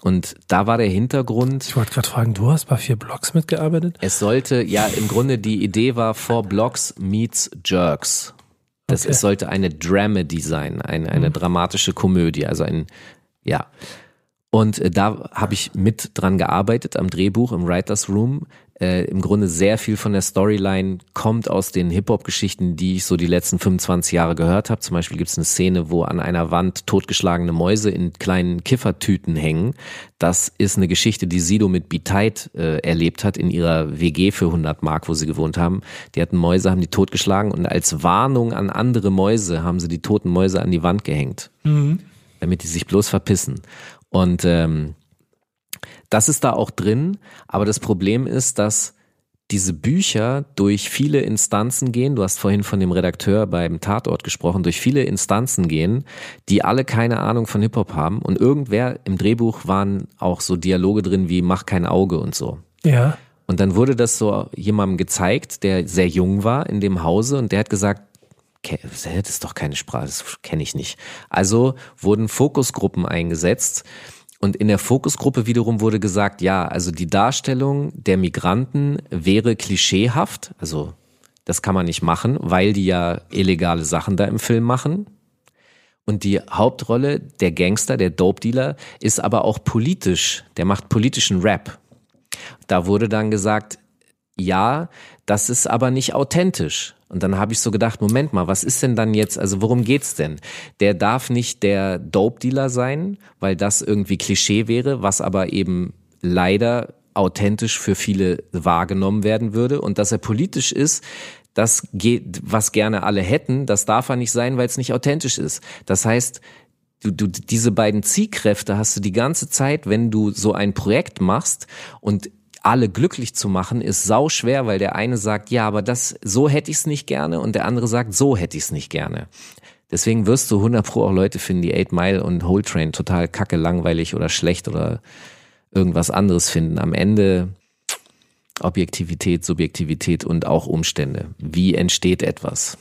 Und da war der Hintergrund, Ich wollte gerade fragen, du hast bei vier Blogs mitgearbeitet? es sollte, ja, im Grunde die Idee war Four Blocks meets Jerks. Das Okay. es sollte eine Dramedy sein, eine, eine dramatische Komödie, also ein, ja. Und äh, da habe ich mit dran gearbeitet am Drehbuch im Writers Room. Äh, Im Grunde sehr viel von der Storyline kommt aus den Hip-Hop-Geschichten, die ich so die letzten 25 Jahre gehört habe. Zum Beispiel gibt es eine Szene, wo an einer Wand totgeschlagene Mäuse in kleinen Kiffertüten hängen. Das ist eine Geschichte, die Sido mit Biteit äh, erlebt hat in ihrer WG für 100 Mark, wo sie gewohnt haben. Die hatten Mäuse, haben die totgeschlagen und als Warnung an andere Mäuse haben sie die toten Mäuse an die Wand gehängt, damit die sich bloß verpissen. Und ähm, das ist da auch drin, aber das Problem ist, dass diese Bücher durch viele Instanzen gehen, du hast vorhin von dem Redakteur beim Tatort gesprochen, durch viele Instanzen gehen, die alle keine Ahnung von Hip-Hop haben und irgendwer im Drehbuch waren auch so Dialoge drin wie mach kein Auge und so. Ja. Und dann wurde das so jemandem gezeigt, der sehr jung war in dem Hause und der hat gesagt, "Ke- das ist doch keine Sprache, das kenne ich nicht. Also wurden Fokusgruppen eingesetzt und in der Fokusgruppe wiederum wurde gesagt, ja, also die Darstellung der Migranten wäre klischeehaft, also das kann man nicht machen, weil die ja illegale Sachen da im Film machen. Und die Hauptrolle, der Gangster, der Dope-Dealer, ist aber auch politisch. Der macht politischen Rap. Da wurde dann gesagt, ja, das ist aber nicht authentisch. Und dann habe ich so gedacht, Moment mal, was ist denn dann jetzt, also worum geht's denn? Der darf nicht der Dope-Dealer sein, weil das irgendwie Klischee wäre, was aber eben leider authentisch für viele wahrgenommen werden würde. Und dass er politisch ist, das geht, was gerne alle hätten, das darf er nicht sein, weil es nicht authentisch ist. Das heißt, du, du, diese beiden Ziehkräfte hast du die ganze Zeit, wenn du so ein Projekt machst und alle glücklich zu machen, ist sau schwer, weil der eine sagt, ja, aber das, so hätte ich es nicht gerne und der andere sagt, so hätte ich es nicht gerne. Deswegen wirst du 100 pro auch Leute finden, die 8 Mile und Whole Train total kacke, langweilig oder schlecht oder irgendwas anderes finden. Am Ende Objektivität, Subjektivität und auch Umstände. Wie entsteht etwas?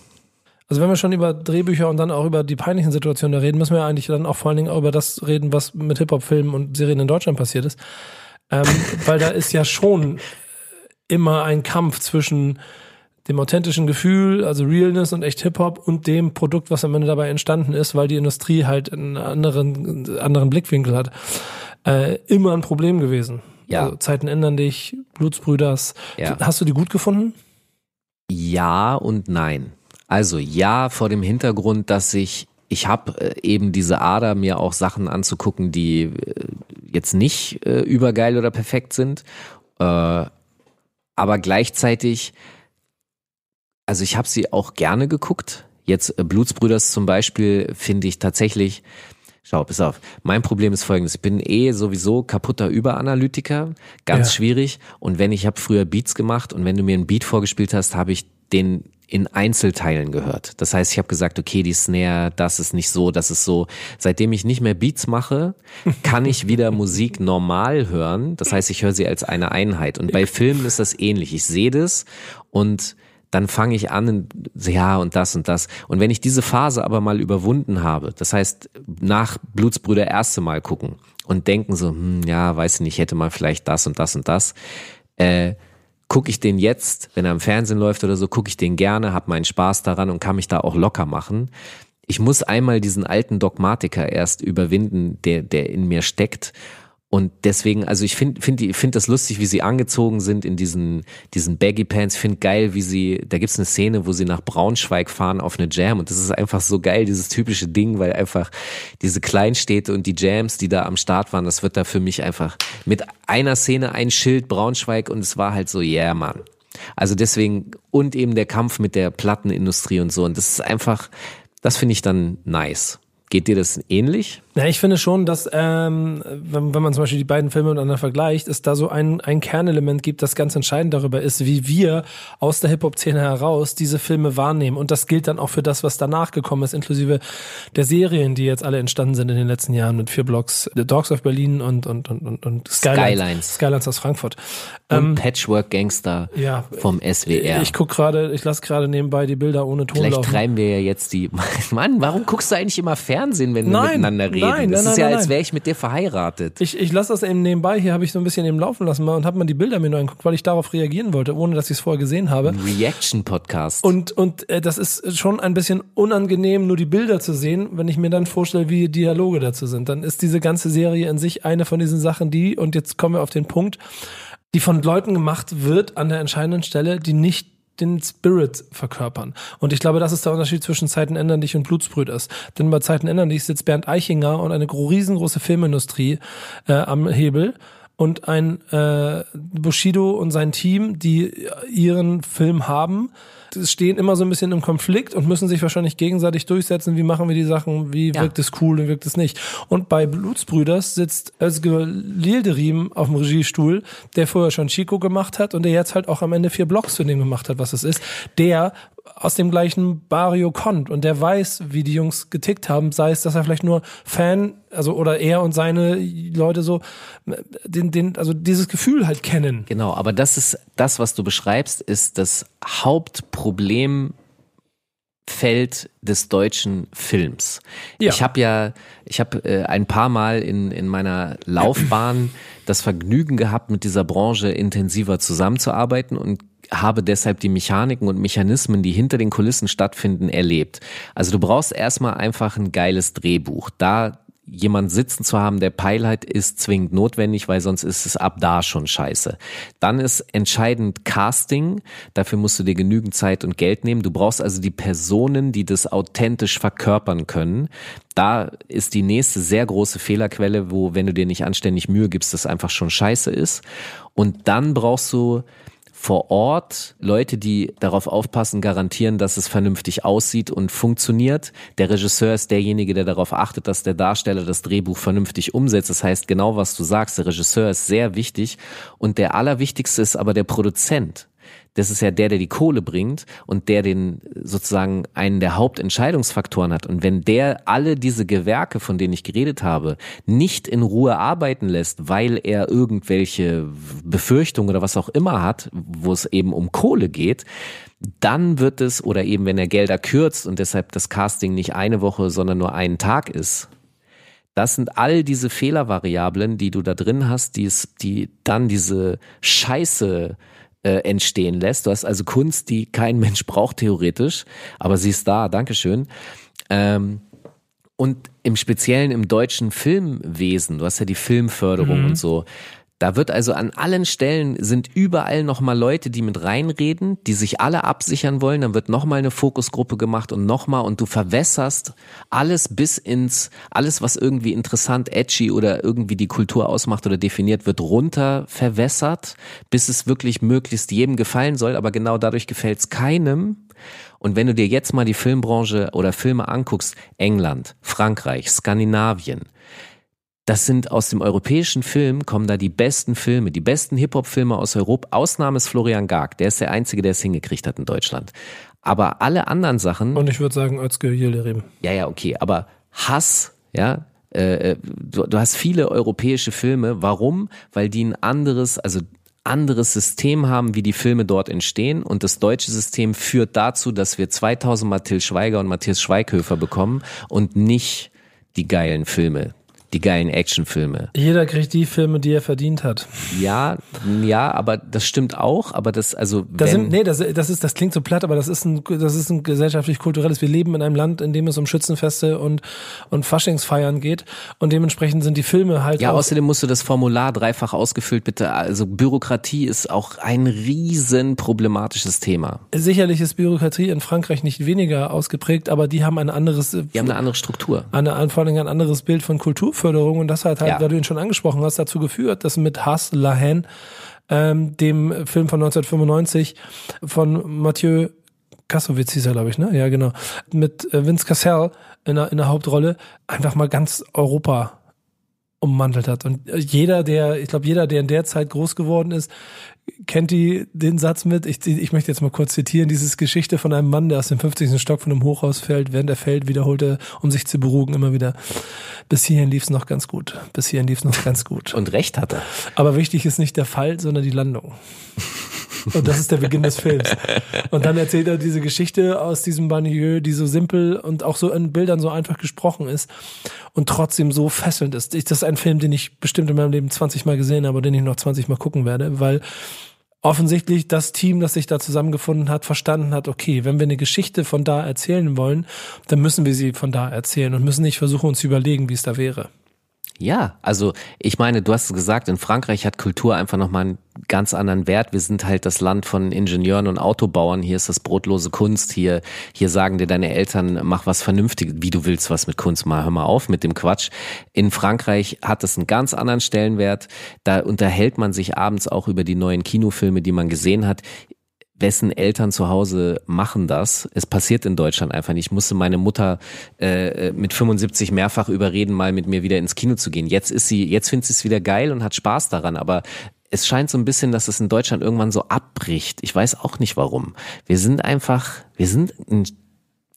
Also wenn wir schon über Drehbücher und dann auch über die peinlichen Situationen reden, müssen wir eigentlich dann auch vor allen Dingen auch über das reden, was mit Hip-Hop-Filmen und Serien in Deutschland passiert ist. Ähm, weil da ist ja schon immer ein Kampf zwischen dem authentischen Gefühl, also Realness und echt Hip-Hop und dem Produkt, was am Ende dabei entstanden ist, weil die Industrie halt einen anderen, anderen Blickwinkel hat. Äh, immer ein Problem gewesen. Ja. Also Zeiten ändern dich, Blutsbrüders. Ja. Hast du die gut gefunden? Ja und nein. Also ja, vor dem Hintergrund, dass ich ich habe äh, eben diese Ader, mir auch Sachen anzugucken, die äh, jetzt nicht äh, übergeil oder perfekt sind, äh, aber gleichzeitig, also ich habe sie auch gerne geguckt. Jetzt äh, Blutsbrüders zum Beispiel finde ich tatsächlich, schau, pass auf, mein Problem ist folgendes, ich bin eh sowieso kaputter Überanalytiker, ganz Ja. schwierig. Und wenn ich habe früher Beats gemacht und wenn du mir einen Beat vorgespielt hast, habe ich den in Einzelteilen gehört. Das heißt, ich habe gesagt, okay, die Snare, das ist nicht so, das ist so. Seitdem ich nicht mehr Beats mache, kann ich wieder Musik normal hören. Das heißt, ich höre sie als eine Einheit. Und bei Filmen ist das ähnlich. Ich sehe das und dann fange ich an, ja, und das und das. Und wenn ich diese Phase aber mal überwunden habe, das heißt, nach Blutsbrüder erste Mal gucken und denken so, hm, ja, weiß ich nicht, hätte man vielleicht das und das und das, äh, gucke ich den jetzt, wenn er im Fernsehen läuft oder so, gucke ich den gerne, habe meinen Spaß daran und kann mich da auch locker machen. Ich muss einmal diesen alten Dogmatiker erst überwinden, der, der in mir steckt. Und deswegen, also ich finde find, die- find das lustig, wie sie angezogen sind in diesen, diesen Baggy Pants. Finde geil, wie sie, da gibt's eine Szene, wo sie nach Braunschweig fahren auf eine Jam und das ist einfach so geil, dieses typische Ding, weil einfach diese Kleinstädte und die Jams, die da am Start waren, das wird da für mich einfach mit einer Szene ein Schild Braunschweig und es war halt so, yeah, Mann. Also deswegen, und eben der Kampf mit der Plattenindustrie und so. Und das ist einfach, das finde ich dann nice. Geht dir das ähnlich? Ja, ich finde schon, dass ähm, wenn, wenn man zum Beispiel die beiden Filme miteinander vergleicht, es da so ein, ein Kernelement gibt, das ganz entscheidend darüber ist, wie wir aus der Hip-Hop-Szene heraus diese Filme wahrnehmen. Und das gilt dann auch für das, was danach gekommen ist, inklusive der Serien, die jetzt alle entstanden sind in den letzten Jahren mit vier Blocks, The Dogs of Berlin und, und, und, und, und Skylines. Skylines. Skylines aus Frankfurt. Und Patchwork Gangster Ähm, ja. vom SWR. Ich guck gerade, ich lasse gerade nebenbei die Bilder ohne Ton Vielleicht laufen. treiben wir ja jetzt die. Mann, warum guckst du eigentlich immer Fernsehen, wenn wir Nein, miteinander reden? nein, das nein, ist nein, ja, als wäre ich mit dir verheiratet. Ich, ich lasse das eben nebenbei, hier habe ich so ein bisschen eben laufen lassen mal und habe mal die Bilder mir nur angeguckt, weil ich darauf reagieren wollte, ohne dass ich es vorher gesehen habe. Reaction-Podcast. Und, und äh, das ist schon ein bisschen unangenehm, nur die Bilder zu sehen, wenn ich mir dann vorstelle, wie die Dialoge dazu sind. Dann ist diese ganze Serie in sich eine von diesen Sachen, die, und jetzt kommen wir auf den Punkt, die von Leuten gemacht wird an der entscheidenden Stelle, die nicht den Spirit verkörpern. Und ich glaube, das ist der Unterschied zwischen Zeiten ändern dich und Blutsbrüders. Denn bei Zeiten ändern dich sitzt Bernd Eichinger und eine gro- riesengroße Filmindustrie äh, am Hebel und ein äh, Bushido und sein Team, die ihren Film haben, stehen immer so ein bisschen im Konflikt und müssen sich wahrscheinlich gegenseitig durchsetzen, wie machen wir die Sachen, wie Ja. wirkt es cool und wirkt es nicht. Und bei Blutsbrüders sitzt Özgür Lilderim auf dem Regiestuhl, der vorher schon Chico gemacht hat und der jetzt halt auch am Ende vier Blocks zu dem gemacht hat, was es ist, der aus dem gleichen Barrio kommt und der weiß, wie die Jungs getickt haben, sei es, dass er vielleicht nur Fan, also oder er und seine Leute so, den, den, also dieses Gefühl halt kennen. Genau, aber das ist das, was du beschreibst, ist das Hauptproblem Feld des deutschen Films. Ja. Ich habe ja, ich habe äh, ein paar Mal in, in meiner Laufbahn das Vergnügen gehabt, mit dieser Branche intensiver zusammenzuarbeiten und habe deshalb die Mechaniken und Mechanismen, die hinter den Kulissen stattfinden, erlebt. Also du brauchst erstmal einfach ein geiles Drehbuch. Da jemand sitzen zu haben, der Peilheit ist zwingend notwendig, weil sonst ist es ab da schon scheiße. Dann ist entscheidend Casting. Dafür musst du dir genügend Zeit und Geld nehmen. Du brauchst also die Personen, die das authentisch verkörpern können. Da ist die nächste sehr große Fehlerquelle, wo, wenn du dir nicht anständig Mühe gibst, das einfach schon scheiße ist. Und dann brauchst du vor Ort Leute, die darauf aufpassen, garantieren, dass es vernünftig aussieht und funktioniert. Der Regisseur ist derjenige, der darauf achtet, dass der Darsteller das Drehbuch vernünftig umsetzt. Das heißt, genau was du sagst, der Regisseur ist sehr wichtig und der allerwichtigste ist aber der Produzent. Das ist ja der, der die Kohle bringt und der den sozusagen einen der Hauptentscheidungsfaktoren hat. Und wenn der alle diese Gewerke, von denen ich geredet habe, nicht in Ruhe arbeiten lässt, weil er irgendwelche Befürchtungen oder was auch immer hat, wo es eben um Kohle geht, dann wird es, oder eben wenn er Gelder kürzt und deshalb das Casting nicht eine Woche, sondern nur einen Tag ist, das sind all diese Fehlervariablen, die du da drin hast, die, es, die dann diese Scheiße äh, entstehen lässt. Du hast also Kunst, die kein Mensch braucht theoretisch, aber sie ist da, Dankeschön. Ähm, und im Speziellen im deutschen Filmwesen, du hast ja die Filmförderung mhm. und so, da wird also an allen Stellen sind überall nochmal Leute, die mit reinreden, die sich alle absichern wollen. Dann wird nochmal eine Fokusgruppe gemacht und nochmal und du verwässerst alles bis ins, alles was irgendwie interessant, edgy oder irgendwie die Kultur ausmacht oder definiert, wird runter verwässert, bis es wirklich möglichst jedem gefallen soll. Aber genau dadurch gefällt es keinem. Und wenn du dir jetzt mal die Filmbranche oder Filme anguckst, England, Frankreich, Skandinavien, das sind aus dem europäischen Film, kommen da die besten Filme, die besten Hip-Hop-Filme aus Europa. Ausnahme ist Florian Garg, der ist der Einzige, der es hingekriegt hat in Deutschland. Aber alle anderen Sachen. Und ich würde sagen, Özgür Yildirim. Ja, ja, okay. Aber Hass, ja, äh, äh, du, du hast viele europäische Filme. Warum? Weil die ein anderes, also anderes System haben, wie die Filme dort entstehen. Und das deutsche System führt dazu, dass wir 2000 Mal Till Schweiger und Matthias Schweighöfer bekommen und nicht die geilen Filme die geilen Actionfilme. Jeder kriegt die Filme, die er verdient hat. Ja, ja, aber das stimmt auch, aber das, also. Das, sind, nee, das, das ist, das klingt so platt, aber das ist ein, das ist ein gesellschaftlich-kulturelles. Wir leben in einem Land, in dem es um Schützenfeste und, und Faschingsfeiern geht und dementsprechend sind die Filme halt. Ja, außerdem musst du das Formular dreifach ausgefüllt, bitte. Also Bürokratie ist auch ein riesen problematisches Thema. Sicherlich ist Bürokratie in Frankreich nicht weniger ausgeprägt, aber die haben ein anderes. Die haben eine andere Struktur. Eine, vor allem ein anderes Bild von Kultur Kulturförderung und das hat halt, ja. weil du ihn schon angesprochen hast, dazu geführt, dass mit Hass, La Haine, ähm, dem Film von 1995 von Mathieu Kassowitz hieß er, glaube ich, ne? Ja, genau. Mit äh, Vince Cassell in der, in der Hauptrolle einfach mal ganz Europa ummantelt hat. Und jeder, der, ich glaube, jeder, der in der Zeit groß geworden ist, kennt die den Satz mit. Ich, ich möchte jetzt mal kurz zitieren, dieses Geschichte von einem Mann, der aus dem 50. Stock von einem Hochhaus fällt, während er fällt, wiederholt er, um sich zu beruhigen, immer wieder. Bis hierhin lief es noch ganz gut. Bis hierhin lief es noch ganz gut. Und recht hat er. Aber wichtig ist nicht der Fall, sondern die Landung. Und das ist der Beginn des Films. Und dann erzählt er diese Geschichte aus diesem Banlieue, die so simpel und auch so in Bildern so einfach gesprochen ist und trotzdem so fesselnd ist. Das ist ein Film, den ich bestimmt in meinem Leben 20 Mal gesehen habe, den ich noch 20 Mal gucken werde, weil offensichtlich das Team, das sich da zusammengefunden hat, verstanden hat, okay, wenn wir eine Geschichte von da erzählen wollen, dann müssen wir sie von da erzählen und müssen nicht versuchen, uns zu überlegen, wie es da wäre. Ja, also ich meine, du hast gesagt, in Frankreich hat Kultur einfach nochmal einen ganz anderen Wert. Wir sind halt das Land von Ingenieuren und Autobauern. Hier ist das brotlose Kunst. Hier, hier sagen dir deine Eltern, mach was Vernünftiges, wie du willst was mit Kunst. Mal hör mal auf mit dem Quatsch. In Frankreich hat es einen ganz anderen Stellenwert. Da unterhält man sich abends auch über die neuen Kinofilme, die man gesehen hat wessen Eltern zu Hause machen das. Es passiert in Deutschland einfach nicht. Ich musste meine Mutter äh, mit 75 mehrfach überreden, mal mit mir wieder ins Kino zu gehen. Jetzt ist sie, jetzt findet sie es wieder geil und hat Spaß daran, aber es scheint so ein bisschen, dass es in Deutschland irgendwann so abbricht. Ich weiß auch nicht warum. Wir sind einfach, wir sind,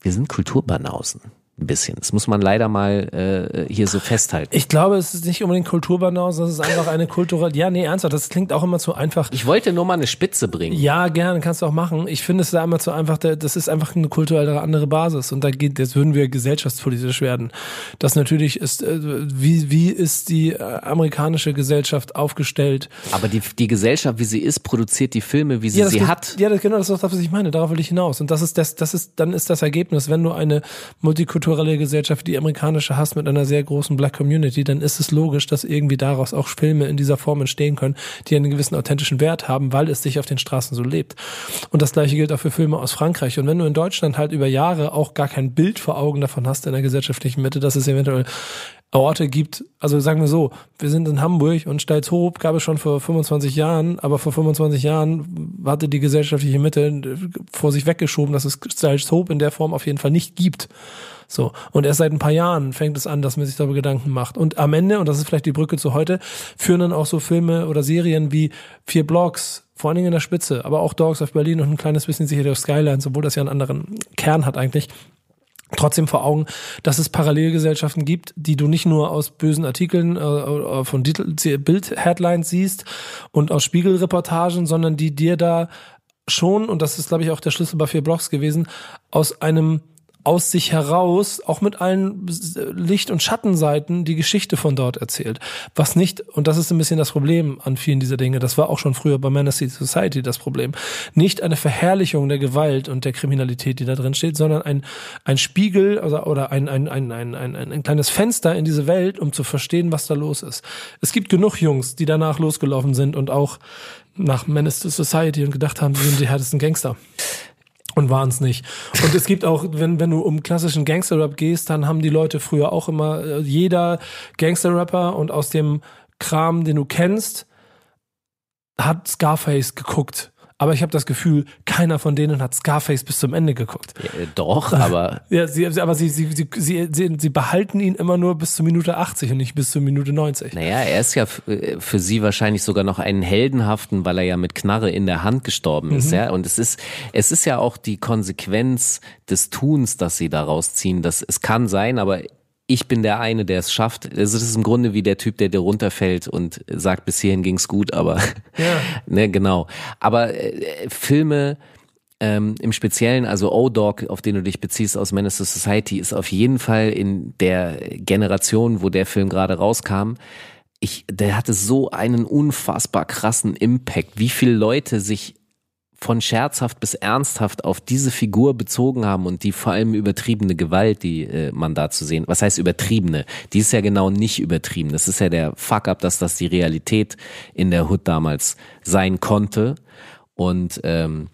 wir sind Kulturbanausen ein bisschen. Das muss man leider mal äh, hier so festhalten. Ich glaube, es ist nicht unbedingt Kulturbanause, sondern es ist einfach eine kulturelle. Ja, nee, ernsthaft, das klingt auch immer zu einfach. Ich wollte nur mal eine Spitze bringen. Ja, gerne, kannst du auch machen. Ich finde es ist einmal zu einfach, das ist einfach eine kulturelle andere Basis. Und da geht, jetzt würden wir gesellschaftspolitisch werden. Das natürlich ist, äh, wie, wie ist die äh, amerikanische Gesellschaft aufgestellt? Aber die, die Gesellschaft, wie sie ist, produziert die Filme, wie sie ja, sie geht, hat. Ja, das, genau, das ist das, was ich meine. Darauf will ich hinaus. Und das ist das, das ist, dann ist das Ergebnis, wenn du eine multikulturelle multikulturelle Gesellschaft, die amerikanische hast mit einer sehr großen Black Community, dann ist es logisch, dass irgendwie daraus auch Filme in dieser Form entstehen können, die einen gewissen authentischen Wert haben, weil es sich auf den Straßen so lebt. Und das gleiche gilt auch für Filme aus Frankreich. Und wenn du in Deutschland halt über Jahre auch gar kein Bild vor Augen davon hast in der gesellschaftlichen Mitte, dass es eventuell Orte gibt, also sagen wir so, wir sind in Hamburg und Stalzhoop gab es schon vor 25 Jahren, aber vor 25 Jahren hatte die gesellschaftliche Mitte vor sich weggeschoben, dass es Stalzhoop in der Form auf jeden Fall nicht gibt. So. Und erst seit ein paar Jahren fängt es an, dass man sich darüber Gedanken macht. Und am Ende, und das ist vielleicht die Brücke zu heute, führen dann auch so Filme oder Serien wie Vier Blocks, vor allen Dingen in der Spitze, aber auch Dogs of Berlin und ein kleines bisschen sicher auf Skylines, obwohl das ja einen anderen Kern hat eigentlich trotzdem vor Augen, dass es Parallelgesellschaften gibt, die du nicht nur aus bösen Artikeln äh, äh von Bild-Headlines siehst und aus Spiegelreportagen, sondern die dir da schon, und das ist, glaube ich, auch der Schlüssel bei vier Blogs gewesen, aus einem aus sich heraus, auch mit allen Licht- und Schattenseiten, die Geschichte von dort erzählt. Was nicht, und das ist ein bisschen das Problem an vielen dieser Dinge, das war auch schon früher bei Manasty Society das Problem, nicht eine Verherrlichung der Gewalt und der Kriminalität, die da drin steht, sondern ein, ein Spiegel oder, oder ein, ein, ein, ein, ein, ein kleines Fenster in diese Welt, um zu verstehen, was da los ist. Es gibt genug Jungs, die danach losgelaufen sind und auch nach Menace to Society und gedacht haben, sie sind die härtesten Gangster. Und waren es nicht. Und es gibt auch, wenn, wenn du um klassischen Gangster-Rap gehst, dann haben die Leute früher auch immer, äh, jeder Gangster-Rapper und aus dem Kram, den du kennst, hat Scarface geguckt. Aber ich habe das Gefühl, keiner von denen hat Scarface bis zum Ende geguckt. Ja, doch, aber. ja, sie, aber sie, sie, sie, sie, sie behalten ihn immer nur bis zur Minute 80 und nicht bis zur Minute 90. Naja, er ist ja äh, für sie wahrscheinlich sogar noch einen heldenhaften, weil er ja mit Knarre in der Hand gestorben ist, mhm. ja. Und es ist, es ist ja auch die Konsequenz des Tuns, dass sie daraus ziehen. Das, es kann sein, aber ich bin der eine, der es schafft. Also das ist im Grunde wie der Typ, der dir runterfällt und sagt, bis hierhin ging's gut, aber ja. ne, genau. Aber äh, Filme ähm, im Speziellen, also O-Dog, auf den du dich beziehst aus Menace to Society, ist auf jeden Fall in der Generation, wo der Film gerade rauskam, ich, der hatte so einen unfassbar krassen Impact, wie viele Leute sich von scherzhaft bis ernsthaft auf diese Figur bezogen haben und die vor allem übertriebene Gewalt, die äh, man da zu sehen. Was heißt übertriebene? Die ist ja genau nicht übertrieben. Das ist ja der Fuck-up, dass das die Realität in der Hood damals sein konnte. Und ähm,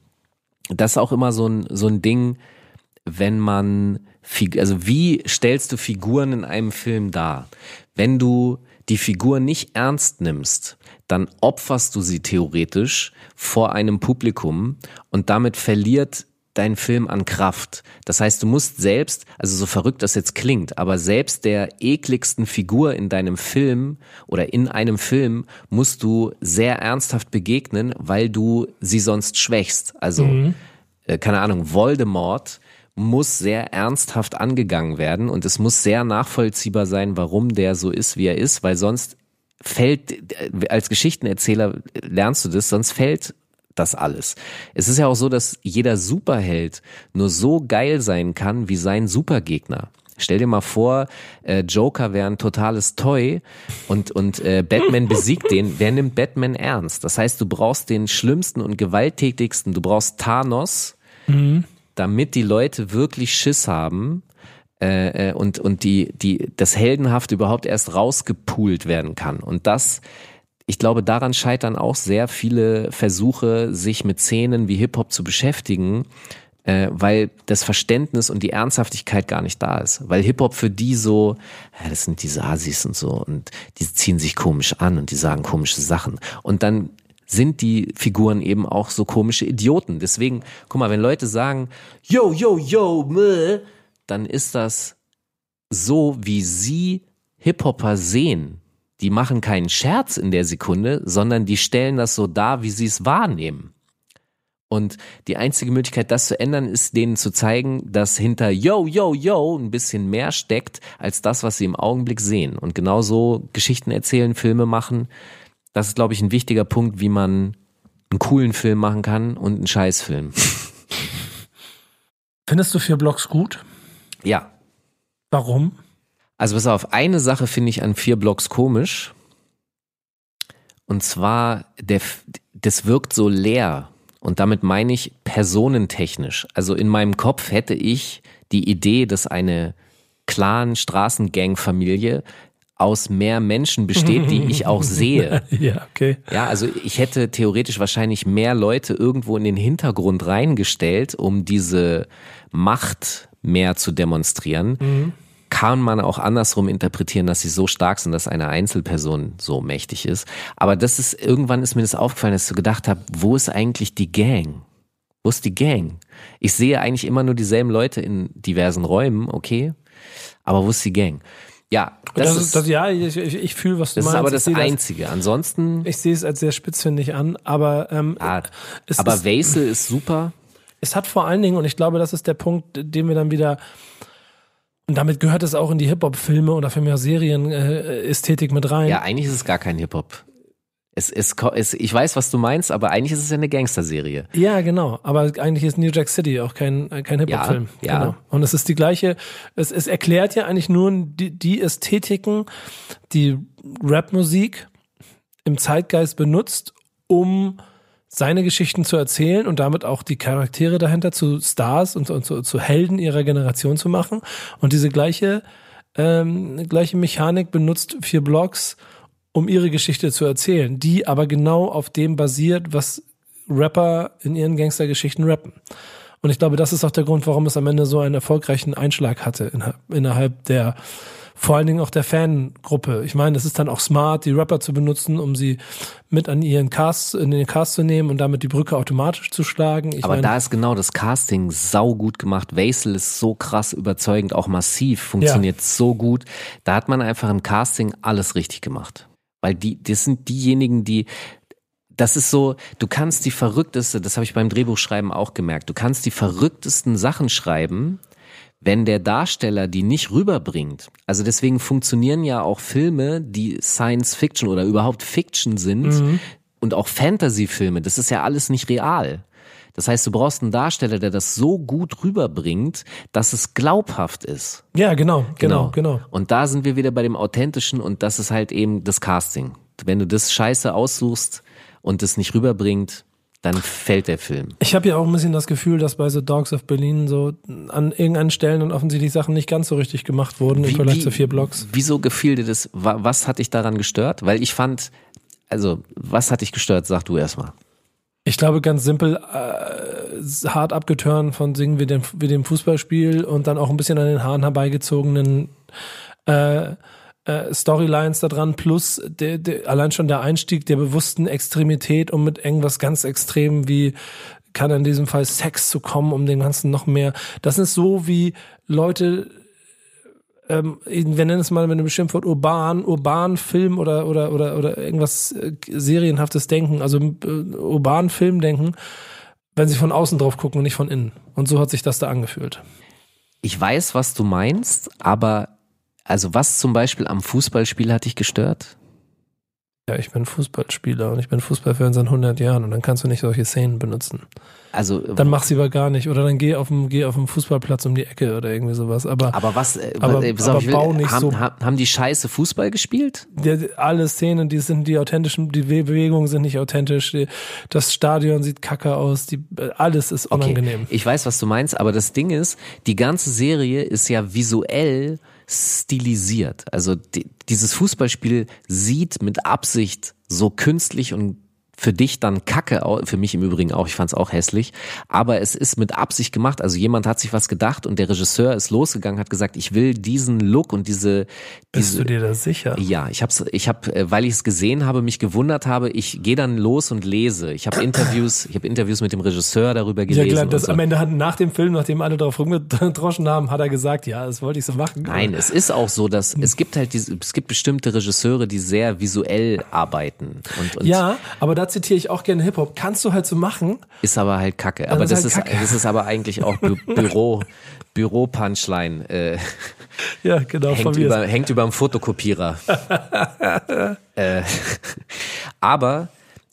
das ist auch immer so ein, so ein Ding, wenn man, also wie stellst du Figuren in einem Film dar? Wenn du die Figur nicht ernst nimmst, dann opferst du sie theoretisch vor einem Publikum und damit verliert dein Film an Kraft. Das heißt, du musst selbst, also so verrückt das jetzt klingt, aber selbst der ekligsten Figur in deinem Film oder in einem Film musst du sehr ernsthaft begegnen, weil du sie sonst schwächst. Also, mhm. äh, keine Ahnung, Voldemort muss sehr ernsthaft angegangen werden und es muss sehr nachvollziehbar sein, warum der so ist, wie er ist, weil sonst fällt, als Geschichtenerzähler lernst du das, sonst fällt das alles. Es ist ja auch so, dass jeder Superheld nur so geil sein kann wie sein Supergegner. Stell dir mal vor, äh, Joker wäre ein totales Toy und, und äh, Batman besiegt den. Wer nimmt Batman ernst? Das heißt, du brauchst den schlimmsten und gewalttätigsten, du brauchst Thanos, mhm. damit die Leute wirklich Schiss haben äh, äh, und, und die, die, das Heldenhaft überhaupt erst rausgepoolt werden kann. Und das, ich glaube, daran scheitern auch sehr viele Versuche, sich mit Szenen wie Hip-Hop zu beschäftigen, äh, weil das Verständnis und die Ernsthaftigkeit gar nicht da ist. Weil Hip-Hop für die so, ja, das sind diese Asis und so und die ziehen sich komisch an und die sagen komische Sachen. Und dann sind die Figuren eben auch so komische Idioten. Deswegen, guck mal, wenn Leute sagen, yo, yo, yo, meh, dann ist das so, wie sie Hip-Hopper sehen. Die machen keinen Scherz in der Sekunde, sondern die stellen das so dar, wie sie es wahrnehmen. Und die einzige Möglichkeit, das zu ändern, ist denen zu zeigen, dass hinter Yo, Yo, Yo ein bisschen mehr steckt, als das, was sie im Augenblick sehen. Und genauso Geschichten erzählen, Filme machen. Das ist, glaube ich, ein wichtiger Punkt, wie man einen coolen Film machen kann und einen Scheißfilm. Findest du vier Blocks gut? Ja. Warum? Also pass auf, eine Sache finde ich an vier Blocks komisch. Und zwar, der, das wirkt so leer. Und damit meine ich personentechnisch. Also in meinem Kopf hätte ich die Idee, dass eine Clan, Straßengang-Familie aus mehr Menschen besteht, die ich auch sehe. ja, okay. Ja, also ich hätte theoretisch wahrscheinlich mehr Leute irgendwo in den Hintergrund reingestellt, um diese Macht mehr zu demonstrieren. Mhm. kann man auch andersrum interpretieren, dass sie so stark sind, dass eine Einzelperson so mächtig ist. Aber das ist, irgendwann ist mir das aufgefallen, dass ich so gedacht habe, wo ist eigentlich die Gang? Wo ist die Gang? Ich sehe eigentlich immer nur dieselben Leute in diversen Räumen, okay. Aber wo ist die Gang? Ja, das, Das, ist, ist, das, ja, ich, ich, ich fühle, was du das ist meinst. aber Ich das Einzige. Ansonsten, Ich sehe es als sehr spitzfindig an, aber ähm, ah, aber es, Wesel ist super. Es hat vor allen Dingen, und ich glaube, das ist der Punkt, den wir dann wieder, und damit gehört es auch in die Hip-Hop-Filme oder für mehr Serien-Ästhetik mit rein. Ja, eigentlich ist es gar kein Hip-Hop. Es, es, es, ich weiß, was du meinst, aber eigentlich ist es ja eine Gangsterserie. Ja, genau. Aber eigentlich ist New Jack City auch kein, kein Hip-Hop-Film. Ja, ja. Genau. Und es ist die gleiche, es, es erklärt ja eigentlich nur die, die Ästhetiken, die Rap-Musik im Zeitgeist benutzt, um seine Geschichten zu erzählen und damit auch die Charaktere dahinter zu Stars und, und zu, zu Helden ihrer Generation zu machen. Und diese gleiche, ähm, gleiche Mechanik benutzt vier Blogs, um ihre Geschichte zu erzählen, die aber genau auf dem basiert, was Rapper in ihren Gangstergeschichten rappen. Und ich glaube, das ist auch der Grund, warum es am Ende so einen erfolgreichen Einschlag hatte innerhalb, innerhalb der, vor allen Dingen auch der Fangruppe. Ich meine, es ist dann auch smart, die Rapper zu benutzen, um sie mit an ihren Cast, in den Cast zu nehmen und damit die Brücke automatisch zu schlagen. Ich Aber meine, da ist genau das Casting sau gut gemacht. Wesel ist so krass überzeugend, auch massiv, funktioniert so gut. Da hat man einfach im Casting alles richtig gemacht. Weil die, das sind diejenigen, die, das ist so, du kannst die verrückteste, das habe ich beim Drehbuchschreiben auch gemerkt, du kannst die verrücktesten Sachen schreiben, wenn der Darsteller die nicht rüberbringt. Also deswegen funktionieren ja auch Filme, die Science Fiction oder überhaupt Fiction sind und auch Fantasy-Filme. Das ist ja alles nicht real. Das heißt, du brauchst einen Darsteller, der das so gut rüberbringt, dass es glaubhaft ist. ja, genau, genau, genau. Und da sind wir wieder bei dem Authentischen und das ist halt eben das Casting. Wenn du das Scheiße aussuchst und das nicht rüberbringt, dann fällt der Film. Ich habe ja auch ein bisschen das Gefühl, dass bei The Dogs of Berlin so an irgendeinen Stellen und offensichtlich Sachen nicht ganz so richtig gemacht wurden im Vergleich zu vier Blocks. Wieso gefiel dir das? Wa- Was hat dich daran gestört? Weil ich fand, also, was hat dich gestört? Sag du erstmal. Ich glaube, ganz simpel, äh, hart abgeturnt von Singen wir dem, wir dem Fußballspiel und dann auch ein bisschen an den Haaren herbeigezogenen äh, äh, Storylines da dran, plus der, der, allein schon der Einstieg der bewussten Extremität, um mit irgendwas ganz extrem wie kann in diesem Fall Sex zu kommen, um den ganzen noch mehr. Das ist so wie Leute ähm, wir nennen es mal mit einem Schimpfwort urban, urban Film oder oder oder oder irgendwas äh, serienhaftes Denken, also äh, urban Film denken, wenn sie von außen drauf gucken und nicht von innen. Und so hat sich das da angefühlt. Ich weiß, was du meinst, aber also was zum Beispiel am Fußballspiel hat dich gestört? Ja, ich bin Fußballspieler und ich bin Fußballfan seit 100 Jahren und dann kannst du nicht solche Szenen benutzen. Also, Dann mach sie aber gar nicht oder dann geh auf dem geh auf dem Fußballplatz um die Ecke oder irgendwie sowas. Aber, aber was, äh, Aber- äh, aber will- bau nicht haben, so- haben, die scheiße Fußball gespielt? der, alle Szenen, die sind die authentischen, die Bewegungen sind nicht authentisch, die, das Stadion sieht kacke aus, die, alles ist unangenehm. Ich weiß, was du meinst, aber das Ding ist, die ganze Serie ist ja visuell stilisiert. Also die, dieses Fußballspiel sieht mit Absicht so künstlich und für dich dann kacke, für mich im Übrigen auch, ich fand es auch hässlich, aber es ist mit Absicht gemacht, also jemand hat sich was gedacht und der Regisseur ist losgegangen, hat gesagt, ich will diesen Look und diese, Bist diese du dir da sicher? ja, ich hab's, ich hab, äh, weil ich es gesehen habe, mich gewundert habe, ich gehe dann los und lese. Ich habe Interviews, ich habe Interviews mit dem Regisseur darüber Ja gelesen. klar, das so. am Ende hat nach dem Film, nachdem alle drauf rumgedroschen haben, hat er gesagt, ja, das wollte ich so machen. Nein, es ist auch so, dass es gibt halt diese, es gibt bestimmte Regisseure, die sehr visuell arbeiten und, und Ja, aber da zitiere ich auch gerne Hip-Hop. Kannst du halt so machen. ist aber halt Kacke. Aber ist das halt ist, Kacke. das ist aber eigentlich auch Bü Büro, Büro-Punchline. Äh, Ja, genau, hängt über, hängt über dem Fotokopierer. äh, aber,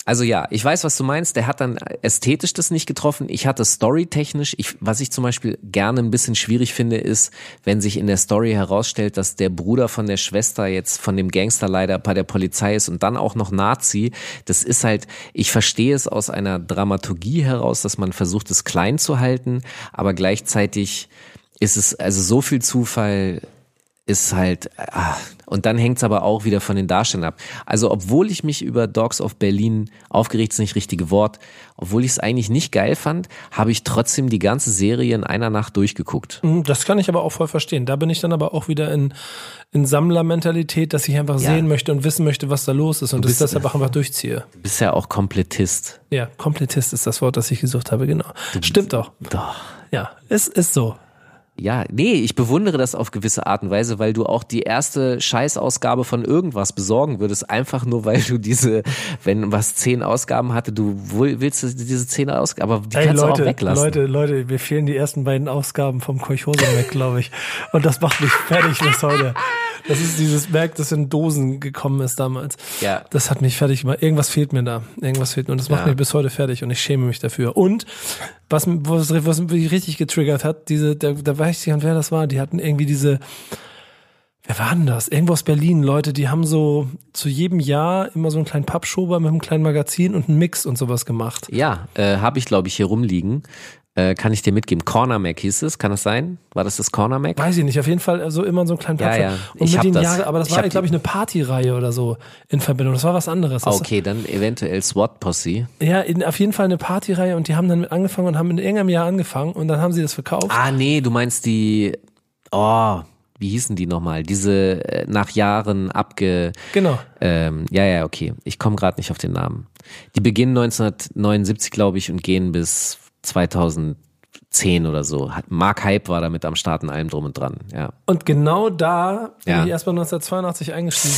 also ja, ich weiß, was du meinst. Der hat dann ästhetisch das nicht getroffen. Ich hatte storytechnisch, ich, was ich zum Beispiel gerne ein bisschen schwierig finde, ist, wenn sich in der Story herausstellt, dass der Bruder von der Schwester jetzt von dem Gangster leider bei der Polizei ist und dann auch noch Nazi. Das ist halt, ich verstehe es aus einer Dramaturgie heraus, dass man versucht, es klein zu halten, aber gleichzeitig ist es also so viel Zufall, ist halt, ah, und dann hängt's aber auch wieder von den Darstellern ab. Also obwohl ich mich über Dogs of Berlin, aufgeregt ist nicht das richtige Wort, obwohl ich es eigentlich nicht geil fand, habe ich trotzdem die ganze Serie in einer Nacht durchgeguckt. Mhm, Das kann ich aber auch voll verstehen. Da bin ich dann aber auch wieder in, in Sammlermentalität, dass ich einfach Ja. sehen möchte und wissen möchte, was da los ist und das deshalb auch einfach durchziehe. Du bist ja auch Komplettist. Ja, Komplettist ist das Wort, das ich gesucht habe, genau. Stimmt doch. Doch. Ja, es ist so. Ja, nee, ich bewundere das auf gewisse Art und Weise, weil du auch die erste Scheißausgabe von irgendwas besorgen würdest, einfach nur weil du diese, wenn was zehn Ausgaben hatte, du willst du diese zehn Ausgaben, aber die Ey, kannst du Leute, auch weglassen. Leute, Leute, mir fehlen die ersten beiden Ausgaben vom Kolchosemerk, glaube ich. Und das macht mich fertig bis heute. Das ist dieses Merk, das in Dosen gekommen ist damals. Ja. Das hat mich fertig gemacht. Irgendwas fehlt mir da. Irgendwas fehlt mir. Und das macht Ja. mich bis heute fertig und ich schäme mich dafür. Und was, was, was mich richtig getriggert hat, diese, da, da weiß ich nicht, wer das war. Die hatten irgendwie diese, Wer war denn das? Irgendwo aus Berlin, Leute, die haben so zu jedem Jahr immer so einen kleinen Pappschober mit einem kleinen Magazin und einen Mix und sowas gemacht. Ja, äh, habe ich glaube ich hier rumliegen. Äh, kann ich dir mitgeben. Corner Mac hieß es, kann das sein? War das das Corner Mac? Weiß ich nicht, auf jeden Fall also immer so einen kleinen Ja, Pappschober. ja. Und Ich mit den das. Jahren, aber das Ich war, glaube ich, eine Partyreihe oder so in Verbindung. Das war was anderes. Das Okay, dann eventuell SWAT Posse. Ja, in, auf jeden Fall eine Partyreihe und die haben dann mit angefangen und haben in irgendeinem Jahr angefangen und dann haben sie das verkauft. Ah, nee, du meinst die, oh, wie hießen die nochmal? Diese äh, nach Jahren abge, Genau. ähm, ja, ja, okay. Ich komme gerade nicht auf den Namen. Die beginnen 1979, glaube ich, und gehen bis 2010 oder so. Mark Hype war damit am Start und allem drum und dran, ja. Und genau da bin Ja. ich erst mal 1982 eingestiegen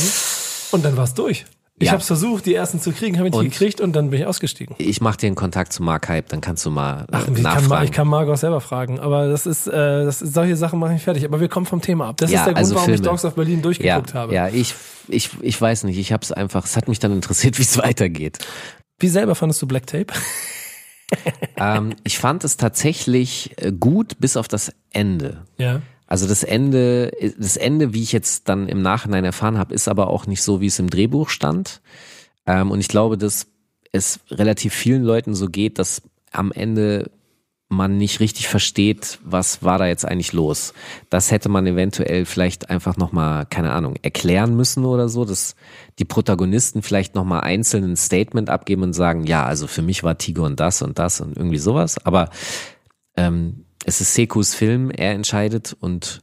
und dann war es durch. Ich Ja. habe es versucht, die ersten zu kriegen, habe ich nicht gekriegt und dann bin ich ausgestiegen. Ich mache dir einen Kontakt zu Mark Hype, dann kannst du mal äh, Ach, ich, kann, nachfragen. Ma- ich kann Margot selber fragen, aber das ist, äh, das ist solche Sachen mache ich fertig. Aber wir kommen vom Thema ab. Das Ja, ist der Grund, also warum ich Filme. Dogs of Berlin ja, durchgeguckt habe. ja, ich, ich, ich weiß nicht, ich habe es einfach, es hat mich dann interessiert, wie es weitergeht. Wie selber fandest du Black Tape? ähm, ich fand es tatsächlich äh, gut bis auf das Ende. Ja. Also das Ende, das Ende, wie ich jetzt dann im Nachhinein erfahren habe, ist aber auch nicht so, wie es im Drehbuch stand. Ähm, und ich glaube, dass es relativ vielen Leuten so geht, dass am Ende man nicht richtig versteht, was war da jetzt eigentlich los. Das hätte man eventuell vielleicht einfach nochmal, keine Ahnung, erklären müssen oder so, dass die Protagonisten vielleicht nochmal einzeln ein Statement abgeben und sagen, ja, also für mich war Tiger und das und das und irgendwie sowas. Aber ähm, es ist Sekus Film, er entscheidet und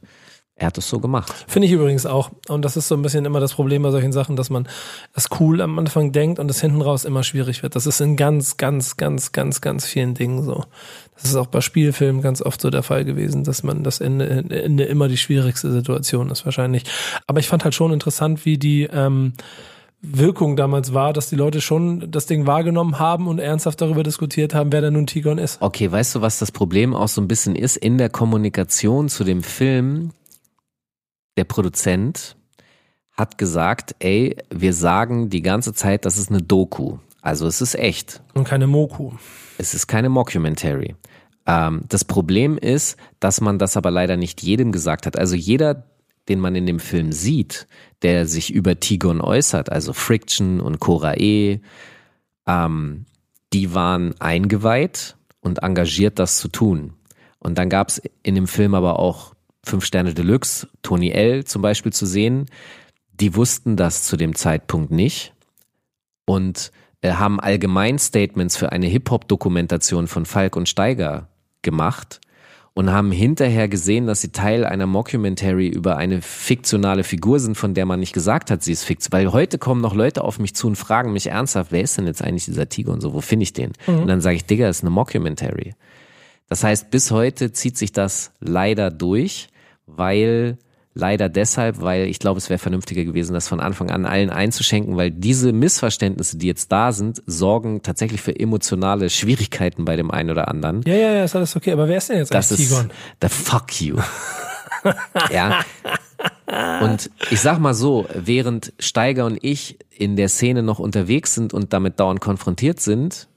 er hat es so gemacht. Finde ich übrigens auch. Und das ist so ein bisschen immer das Problem bei solchen Sachen, dass man das cool am Anfang denkt und es hinten raus immer schwierig wird. Das ist in ganz, ganz, ganz, ganz, ganz vielen Dingen so. Das ist auch bei Spielfilmen ganz oft so der Fall gewesen, dass man das Ende, Ende immer die schwierigste Situation ist wahrscheinlich. Aber ich fand halt schon interessant, wie die ähm, Wirkung damals war, dass die Leute schon das Ding wahrgenommen haben und ernsthaft darüber diskutiert haben, wer da nun Tigon ist. Okay, weißt du, was das Problem auch so ein bisschen ist? In der Kommunikation zu dem Film, der Produzent hat gesagt, ey, wir sagen die ganze Zeit, das ist eine Doku. Also es ist echt. Und keine Moku. Es ist keine Mockumentary. Ähm, das Problem ist, dass man das aber leider nicht jedem gesagt hat. Also jeder, den man in dem Film sieht, der sich über Tigon äußert, also Friction und Cora E, ähm, die waren eingeweiht und engagiert, das zu tun. Und dann gab es in dem Film aber auch Fünf Sterne Deluxe, Tony L. zum Beispiel zu sehen. Die wussten das zu dem Zeitpunkt nicht und haben allgemein Statements für eine Hip-Hop-Dokumentation von Falk und Steiger gemacht und haben hinterher gesehen, dass sie Teil einer Mockumentary über eine fiktionale Figur sind, von der man nicht gesagt hat, sie ist fiktional. Weil heute kommen noch Leute auf mich zu und fragen mich ernsthaft, wer ist denn jetzt eigentlich dieser Tiger und so, wo finde ich den? Und dann sage ich, Digga, ist eine Mockumentary. Das heißt, bis heute zieht sich das leider durch, weil leider deshalb, weil ich glaube, es wäre vernünftiger gewesen, das von Anfang an allen einzuschenken, weil diese Missverständnisse, die jetzt da sind, sorgen tatsächlich für emotionale Schwierigkeiten bei dem einen oder anderen. Ja, ja, ja, ist alles okay. Aber wer ist denn jetzt Das eigentlich ist Tigon? the fuck you. ja. Und ich sag mal so, während Steiger und ich in der Szene noch unterwegs sind und damit dauernd konfrontiert sind,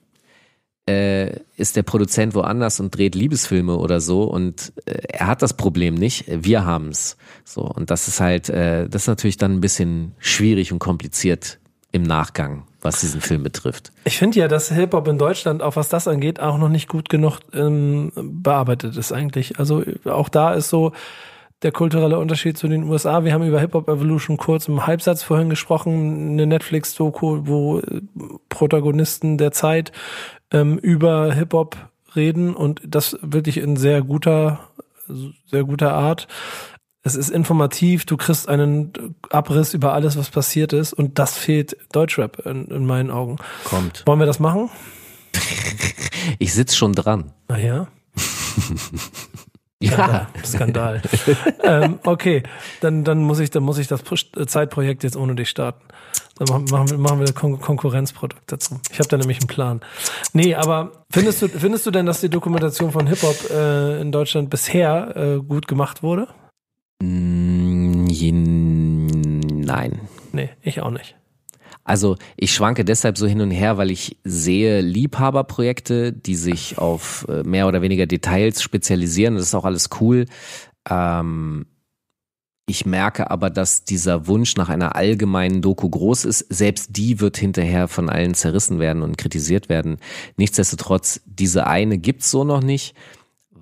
äh, ist der Produzent woanders und dreht Liebesfilme oder so und äh, er hat das Problem nicht, wir haben's. So und das ist halt, äh, das ist natürlich dann ein bisschen schwierig und kompliziert im Nachgang, was diesen Film betrifft. Ich finde ja, dass Hip-Hop in Deutschland, auch was das angeht, auch noch nicht gut genug ähm, bearbeitet ist eigentlich. Also auch da ist so, der kulturelle Unterschied zu den USA. Wir haben über Hip Hop Evolution kurz im Halbsatz vorhin gesprochen, eine Netflix-Doku, wo äh, Protagonisten der Zeit ähm, über Hip Hop reden und das wirklich in sehr guter, sehr guter Art. Es ist informativ, du kriegst einen Abriss über alles, was passiert ist und das fehlt Deutschrap in, in meinen Augen. Kommt. Wollen wir das machen? Ich sitz schon dran. Naja. Ja. Skandal. ähm, okay, dann, dann muss ich, dann muss ich das Zeitprojekt jetzt ohne dich starten. Dann machen wir, machen wir Kon Konkurrenzprodukt dazu. Ich habe da nämlich einen Plan. Nee, aber findest du, findest du denn, dass die Dokumentation von Hip-Hop äh, in Deutschland bisher äh, gut gemacht wurde? Mm, Nein. Nee, ich auch nicht. Also ich schwanke deshalb so hin und her, weil ich sehe Liebhaberprojekte, die sich auf äh, mehr oder weniger Details spezialisieren. Das ist auch alles cool. Ähm, ich merke aber, dass dieser Wunsch nach einer allgemeinen Doku groß ist. Selbst die wird hinterher von allen zerrissen werden und kritisiert werden. Nichtsdestotrotz, diese eine gibt's so noch nicht.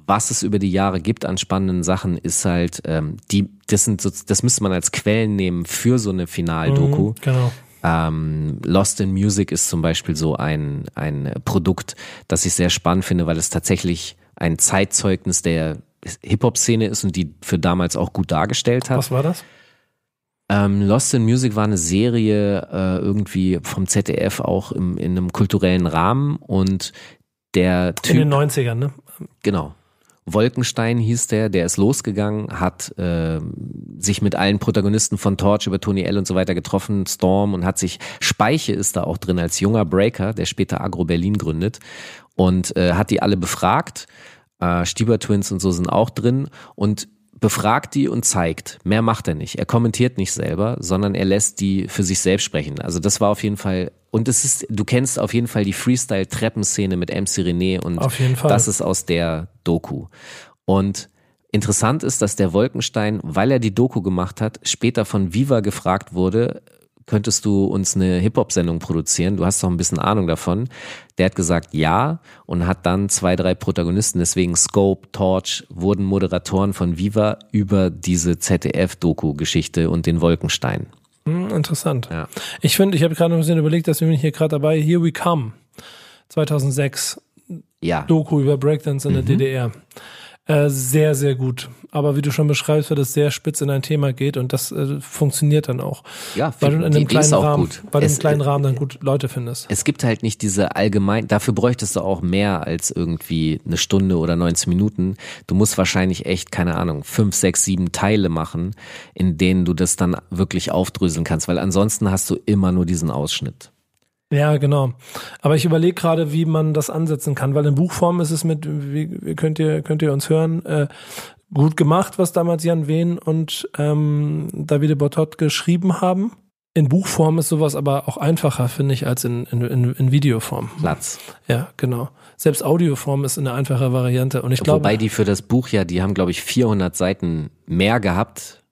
Was es über die Jahre gibt an spannenden Sachen, ist halt, ähm, die, das sind so, das müsste man als Quellen nehmen für so eine Finaldoku. Mhm, genau. Ähm, Lost in Music ist zum Beispiel so ein, ein Produkt, das ich sehr spannend finde, weil es tatsächlich ein Zeitzeugnis der Hip-Hop-Szene ist und die für damals auch gut dargestellt hat. Was war das? Ähm, Lost in Music war eine Serie äh, irgendwie vom ZDF auch im, in einem kulturellen Rahmen und der Typ. In den 90ern, ne? Genau. Wolkenstein hieß der, der ist losgegangen, hat äh, sich mit allen Protagonisten von Torch über Tony L und so weiter getroffen, Storm und hat sich, Speiche ist da auch drin als junger Breaker, der später Agro Berlin gründet und äh, hat die alle befragt. Äh, Stieber Twins und so sind auch drin und befragt die und zeigt. Mehr macht er nicht. Er kommentiert nicht selber, sondern er lässt die für sich selbst sprechen. Also das war auf jeden Fall und es ist, du kennst auf jeden Fall die Freestyle-Treppenszene mit MC René und das ist aus der Doku. Und interessant ist, dass der Wolkenstein, weil er die Doku gemacht hat, später von Viva gefragt wurde, könntest du uns eine Hip-Hop-Sendung produzieren? Du hast doch ein bisschen Ahnung davon. Der hat gesagt ja und hat dann zwei, drei Protagonisten, deswegen Scope, Torch, wurden Moderatoren von Viva über diese ZDF-Doku-Geschichte und den Wolkenstein. Hm, interessant. Ja. Ich finde, ich habe gerade ein bisschen überlegt, dass wir hier gerade dabei, Here We Come, 2006, Ja, Doku über Breakdance in der DDR. Äh, sehr, sehr gut. Aber wie du schon beschreibst, wird es sehr spitz in ein Thema geht und das äh, funktioniert dann auch. Ja, weil du in einem kleinen Rahmen, gut. weil du Es- im kleinen Rahmen dann gut Leute findest. es gibt halt nicht diese allgemein, dafür bräuchtest du auch mehr als irgendwie eine Stunde oder 90 Minuten. Du musst wahrscheinlich echt, keine Ahnung, fünf, sechs, sieben Teile machen, in denen du das dann wirklich aufdröseln kannst, weil ansonsten hast du immer nur diesen Ausschnitt. Ja, genau. Aber ich überlege gerade, wie man das ansetzen kann, weil in Buchform ist es mit, wie, könnt ihr, könnt ihr uns hören, äh, gut gemacht, was damals Jan Wehn und ähm, Davide Bottot geschrieben haben. In Buchform ist sowas aber auch einfacher, finde ich, als in, in, in, in Videoform. Platz. Ja, genau. Selbst Audioform ist eine einfache Variante. Und ich glaube, Wobei die für das Buch ja, die haben glaube ich 400 Seiten mehr gehabt,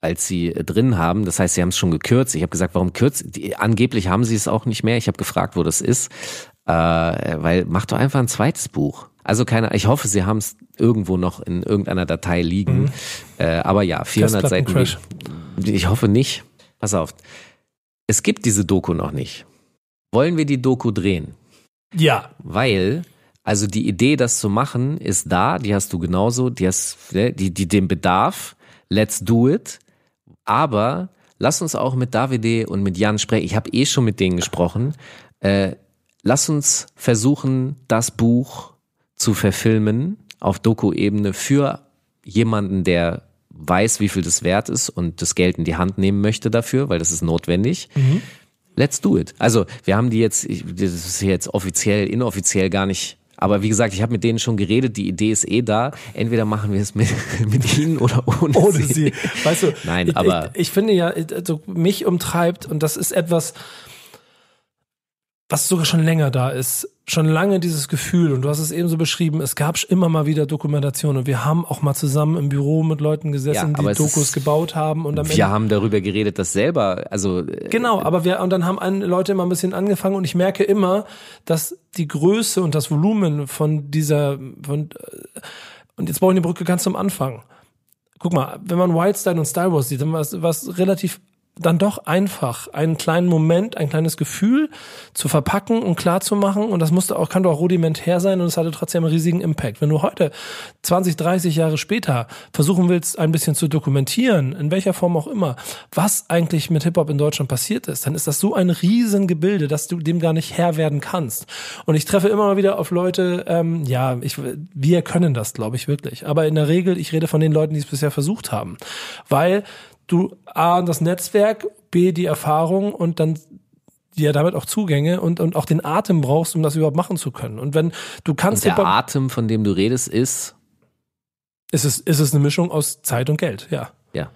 als sie äh, drin haben. Das heißt, sie haben es schon gekürzt. Ich habe gesagt, warum kürzt? Die, angeblich haben sie es auch nicht mehr. Ich habe gefragt, wo das ist. Äh, weil mach doch einfach ein zweites Buch. Also keine, ich hoffe, sie haben es irgendwo noch in irgendeiner Datei liegen. Äh, aber ja, 400 Seiten. Festplattencrash. Ich hoffe nicht. Pass auf. Es gibt diese Doku noch nicht. Wollen wir die Doku drehen? ja, Weil, also die Idee, das zu machen, ist da, die hast du genauso, die hast, ne, die, die, den Bedarf, let's do it. Aber lass uns auch mit Davide und mit Jan sprechen. Ich habe eh schon mit denen gesprochen. Äh, lass uns versuchen, das Buch zu verfilmen auf Doku-Ebene für jemanden, der weiß, wie viel das wert ist und das Geld in die Hand nehmen möchte dafür, weil das ist notwendig. Let's do it. Also wir haben die jetzt, das ist jetzt offiziell, inoffiziell gar nicht. Aber wie gesagt, ich habe mit denen schon geredet, die Idee ist eh da. Entweder machen wir es mit, mit ihnen oder ohne, ohne sie. Weißt du, Nein, ich, aber ich, ich finde ja, also mich umtreibt und das ist etwas, was sogar schon länger da ist. Schon lange dieses Gefühl und du hast es eben so beschrieben, es gab immer mal wieder Dokumentationen und wir haben auch mal zusammen im Büro mit Leuten gesessen, Ja, die Dokus gebaut haben und am Ende wir haben darüber geredet, dass selber, also äh, Genau, aber wir, und dann haben Leute immer ein bisschen angefangen und ich merke immer, dass die Größe und das Volumen von dieser, von, äh, und jetzt brauche ich eine Brücke ganz zum Anfang. guck mal, wenn man Wildstyle und Star Wars sieht, dann war es relativ dann doch einfach, einen kleinen Moment, ein kleines Gefühl zu verpacken und klar zu machen. Und das musste auch, kann doch auch rudimentär sein und es hatte trotzdem einen riesigen Impact. Wenn du heute, 20, 30 Jahre später, versuchen willst, ein bisschen zu dokumentieren, in welcher Form auch immer, was eigentlich mit Hip-Hop in Deutschland passiert ist, dann ist das so ein Riesengebilde, dass du dem gar nicht Herr werden kannst. Und ich treffe immer mal wieder auf Leute, ähm, ja, ich, wir können das, glaube ich, wirklich. Aber in der Regel, ich rede von den Leuten, die es bisher versucht haben. Weil du A, das Netzwerk, B, die Erfahrung und dann ja damit auch Zugänge und, und auch den Atem brauchst, um das überhaupt machen zu können. Und wenn du kannst. Und der Atem, von dem du redest, ist. Ist es, ist es eine Mischung aus Zeit und Geld, ja. Ja.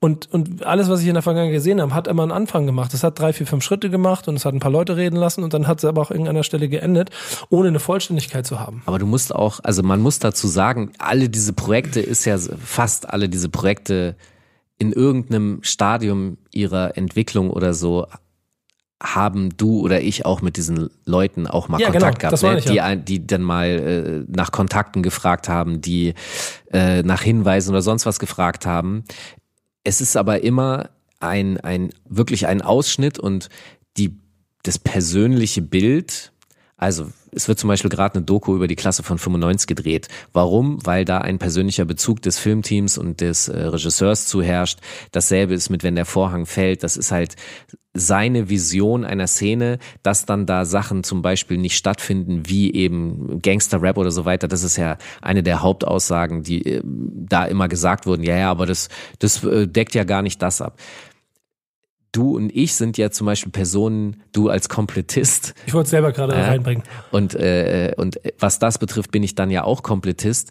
Und, und alles, was ich in der Vergangenheit gesehen habe, hat immer einen Anfang gemacht. Es hat drei, vier, fünf Schritte gemacht und es hat ein paar Leute reden lassen und dann hat es aber auch irgendeiner Stelle geendet, ohne eine Vollständigkeit zu haben. Aber du musst auch, also man muss dazu sagen, alle diese Projekte ist ja fast alle diese Projekte in irgendeinem Stadium ihrer Entwicklung oder so haben du oder ich auch mit diesen Leuten auch mal Ja, Kontakt genau, gehabt, ne? ich, die, ja. ein- die dann mal äh, nach Kontakten gefragt haben, die äh, nach Hinweisen oder sonst was gefragt haben. Es ist aber immer ein, ein wirklich ein Ausschnitt und die, das persönliche Bild, also es wird zum Beispiel gerade eine Doku über die Klasse von 95 gedreht. Warum? Weil da ein persönlicher Bezug des Filmteams und des äh, Regisseurs zuherrscht. Dasselbe ist mit Wenn der Vorhang fällt. Das ist halt seine Vision einer Szene, dass dann da Sachen zum Beispiel nicht stattfinden, wie eben Gangster-Rap oder so weiter. Das ist ja eine der Hauptaussagen, die äh, da immer gesagt wurden. Ja, ja, aber das, das äh, deckt ja gar nicht das ab. Du und ich sind ja zum Beispiel Personen, du als Komplettist, Ich wollte es selber gerade Ja. reinbringen. und, äh, und was das betrifft, bin ich dann ja auch Komplettist.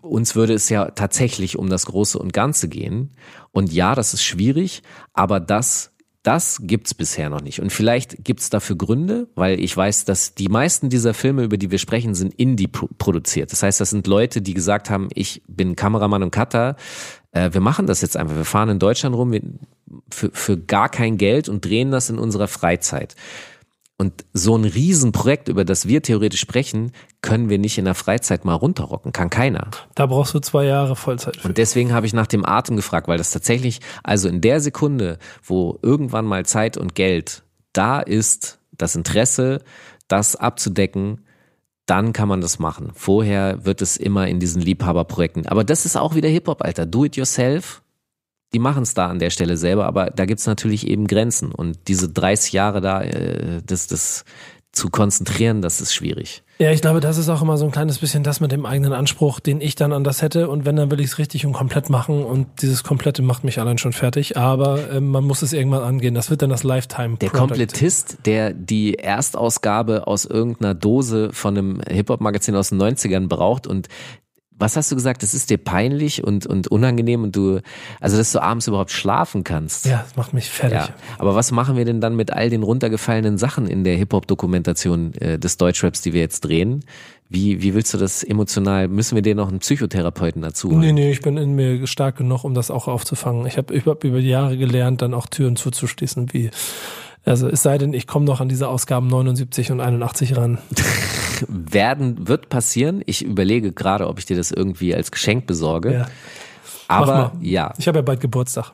Uns würde es ja tatsächlich um das Große und Ganze gehen. Und ja, das ist schwierig, aber das, das gibt's bisher noch nicht. Und vielleicht gibt's dafür Gründe, weil ich weiß, dass die meisten dieser Filme, über die wir sprechen, sind indie pro- produziert. Das heißt, das sind Leute, die gesagt haben, ich bin Kameramann und Cutter, äh, wir machen das jetzt einfach. Wir fahren in Deutschland rum wir, für, für gar kein Geld und drehen das in unserer Freizeit. Und so ein Riesenprojekt, über das wir theoretisch sprechen, können wir nicht in der Freizeit mal runterrocken. Kann keiner. Da brauchst du zwei Jahre Vollzeit für. Und deswegen habe ich nach dem Atem gefragt, weil das tatsächlich, also in der Sekunde, wo irgendwann mal Zeit und Geld da ist, das Interesse, das abzudecken, dann kann man das machen. Vorher wird es immer in diesen Liebhaberprojekten. Aber das ist auch wieder Hip-Hop, Alter. Do it yourself. Die machen es da an der Stelle selber, aber da gibt's natürlich eben Grenzen. Und diese 30 Jahre da, äh, das, das zu konzentrieren, das ist schwierig. Ja, ich glaube, das ist auch immer so ein kleines bisschen das mit dem eigenen Anspruch, den ich dann an das hätte. Und wenn, dann will ich es richtig und komplett machen. Und dieses Komplette macht mich allein schon fertig. Aber ähm, man muss es irgendwann angehen. Das wird dann das Lifetime. Der Product. Komplettist, der die Erstausgabe aus irgendeiner Dose von einem Hip-Hop-Magazin aus den 90ern braucht und was hast du gesagt? Das ist dir peinlich und, und unangenehm und du, also dass du abends überhaupt schlafen kannst. Ja, das macht mich fertig. Ja, aber was machen wir denn dann mit all den runtergefallenen Sachen in der Hip-Hop-Dokumentation äh, des Deutschraps, die wir jetzt drehen? Wie, wie willst du das emotional, müssen wir dir noch einen Psychotherapeuten dazu holen? Nee, nee, ich bin in mir stark genug, um das auch aufzufangen. Ich habe hab über die Jahre gelernt, dann auch Türen zuzuschließen, wie also es sei denn, ich komme noch an diese Ausgaben 79 und 81 ran. Werden, wird passieren. Ich überlege gerade, ob ich dir das irgendwie als Geschenk besorge. Ja. Aber ja. Ich habe ja bald Geburtstag.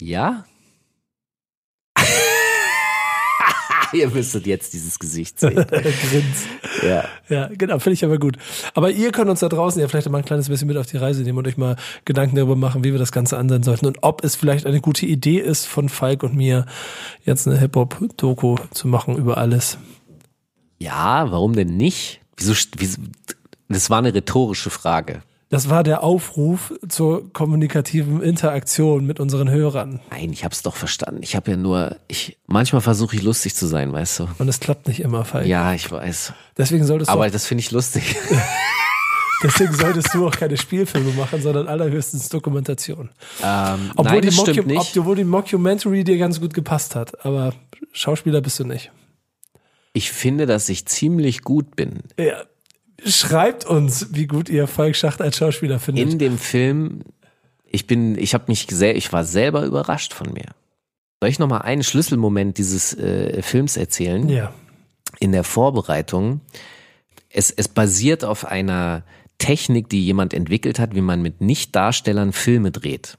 Ja? Ihr müsstet jetzt dieses Gesicht sehen. Grins. Ja. Ja, genau, finde ich aber gut. Aber ihr könnt uns da draußen ja vielleicht mal ein kleines bisschen mit auf die Reise nehmen und euch mal Gedanken darüber machen, wie wir das Ganze ansehen sollten und ob es vielleicht eine gute Idee ist von Falk und mir, jetzt eine Hip-Hop-Doku zu machen über alles. Ja, warum denn nicht? Wieso, wieso, das war eine rhetorische Frage. Das war der Aufruf zur kommunikativen Interaktion mit unseren Hörern. Nein, ich hab's doch verstanden. Ich habe ja nur, ich, manchmal versuche ich lustig zu sein, weißt du? Und es klappt nicht immer, Falk. Ja, ich weiß. Deswegen solltest du Aber auch, das finde ich lustig. deswegen solltest du auch keine Spielfilme machen, sondern allerhöchstens Dokumentation. Ähm, Obwohl, nein, die das stimmt Mockum- nicht. obwohl die Mockumentary dir ganz gut gepasst hat. Aber Schauspieler bist du nicht. Ich finde, dass ich ziemlich gut bin. Ja. Schreibt uns, wie gut ihr Falk Schacht als Schauspieler findet. In dem Film, ich bin, ich habe mich sehr, ich war selber überrascht von mir. Soll ich noch mal einen Schlüsselmoment dieses äh, Films erzählen? ja. in der Vorbereitung. Es, es basiert auf einer Technik, die jemand entwickelt hat, wie man mit Nicht-Darstellern Filme dreht.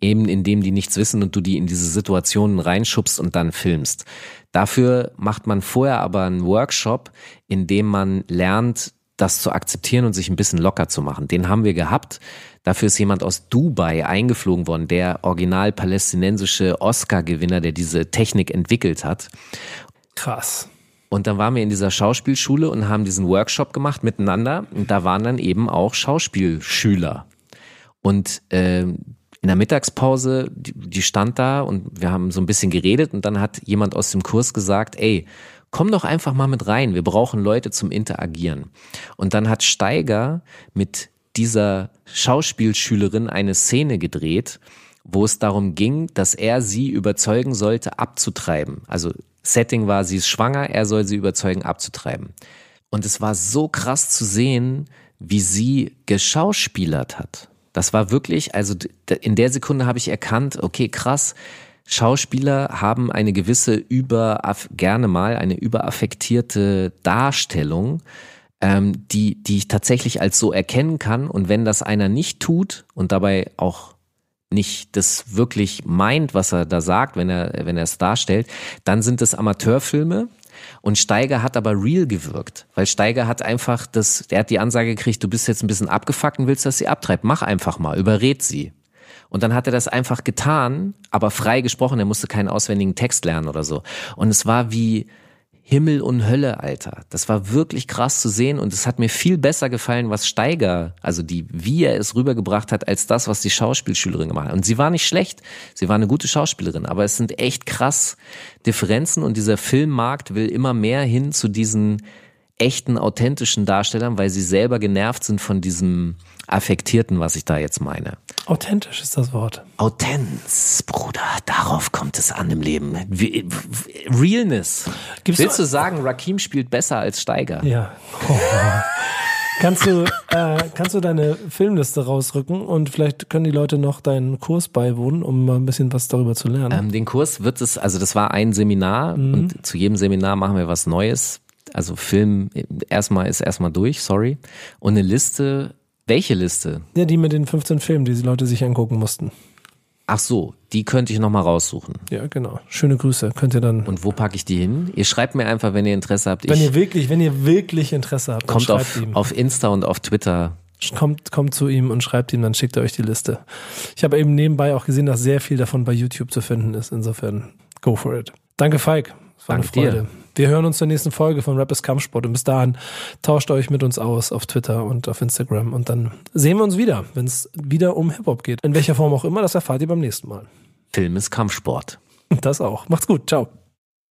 Eben indem die nichts wissen und du die in diese Situationen reinschubst und dann filmst. Dafür macht man vorher aber einen Workshop, in dem man lernt, das zu akzeptieren und sich ein bisschen locker zu machen. Den haben wir gehabt. Dafür ist jemand aus Dubai eingeflogen worden, der original palästinensische Oscar-Gewinner, der diese Technik entwickelt hat. Krass. Und dann waren wir in dieser Schauspielschule und haben diesen Workshop gemacht miteinander. Und da waren dann eben auch Schauspielschüler. Und äh, in der Mittagspause, die, die stand da und wir haben so ein bisschen geredet und dann hat jemand aus dem Kurs gesagt, ey, komm doch einfach mal mit rein, wir brauchen Leute zum Interagieren. Und dann hat Steiger mit dieser Schauspielschülerin eine Szene gedreht, wo es darum ging, dass er sie überzeugen sollte, abzutreiben. Also Setting war, sie ist schwanger, er soll sie überzeugen, abzutreiben. Und es war so krass zu sehen, wie sie geschauspielert hat. Das war wirklich, also in der Sekunde habe ich erkannt, okay, krass, Schauspieler haben eine gewisse über, gerne mal eine überaffektierte Darstellung, ähm, die, die ich tatsächlich als so erkennen kann. Und wenn das einer nicht tut und dabei auch nicht das wirklich meint, was er da sagt, wenn er, wenn er es darstellt, dann sind es Amateurfilme. Und Steiger hat aber real gewirkt, weil Steiger hat einfach das, der hat die Ansage gekriegt, du bist jetzt ein bisschen abgefuckt und willst, dass sie abtreibt. Mach einfach mal, überred sie. Und dann hat er das einfach getan, aber frei gesprochen, er musste keinen auswendigen Text lernen oder so. Und es war wie, Himmel und Hölle, Alter. Das war wirklich krass zu sehen und es hat mir viel besser gefallen, was Steiger, also die, wie er es rübergebracht hat, als das, was die Schauspielschülerin gemacht hat. Und sie war nicht schlecht. Sie war eine gute Schauspielerin, aber es sind echt krass Differenzen und dieser Filmmarkt will immer mehr hin zu diesen echten, authentischen Darstellern, weil sie selber genervt sind von diesem Affektierten, was ich da jetzt meine. Authentisch ist das Wort. Autenz, Bruder, darauf kommt es an im Leben. Realness. Gibt's Willst du sagen, Rakim spielt besser als Steiger? Ja. Oh. Kannst du, äh, kannst du deine Filmliste rausrücken und vielleicht können die Leute noch deinen Kurs beiwohnen, um mal ein bisschen was darüber zu lernen? Ähm, den Kurs wird es, also das war ein Seminar mhm. und zu jedem Seminar machen wir was Neues. Also Film erstmal ist erstmal durch, sorry. Und eine Liste welche Liste? Ja, die mit den 15 Filmen, die die Leute sich angucken mussten. Ach so, die könnte ich nochmal raussuchen. Ja, genau. Schöne Grüße. Könnt ihr dann. Und wo packe ich die hin? Ihr schreibt mir einfach, wenn ihr Interesse habt. Wenn ich ihr wirklich, wenn ihr wirklich Interesse habt, kommt auf, ihm. auf Insta und auf Twitter. Kommt, kommt zu ihm und schreibt ihm, dann schickt er euch die Liste. Ich habe eben nebenbei auch gesehen, dass sehr viel davon bei YouTube zu finden ist. Insofern, go for it. Danke, Falk. War Danke eine Freude. Dir. Wir hören uns zur nächsten Folge von Rappers Kampfsport und bis dahin tauscht euch mit uns aus auf Twitter und auf Instagram und dann sehen wir uns wieder, wenn es wieder um Hip-Hop geht. In welcher Form auch immer, das erfahrt ihr beim nächsten Mal. Film ist Kampfsport. Das auch. Macht's gut. Ciao.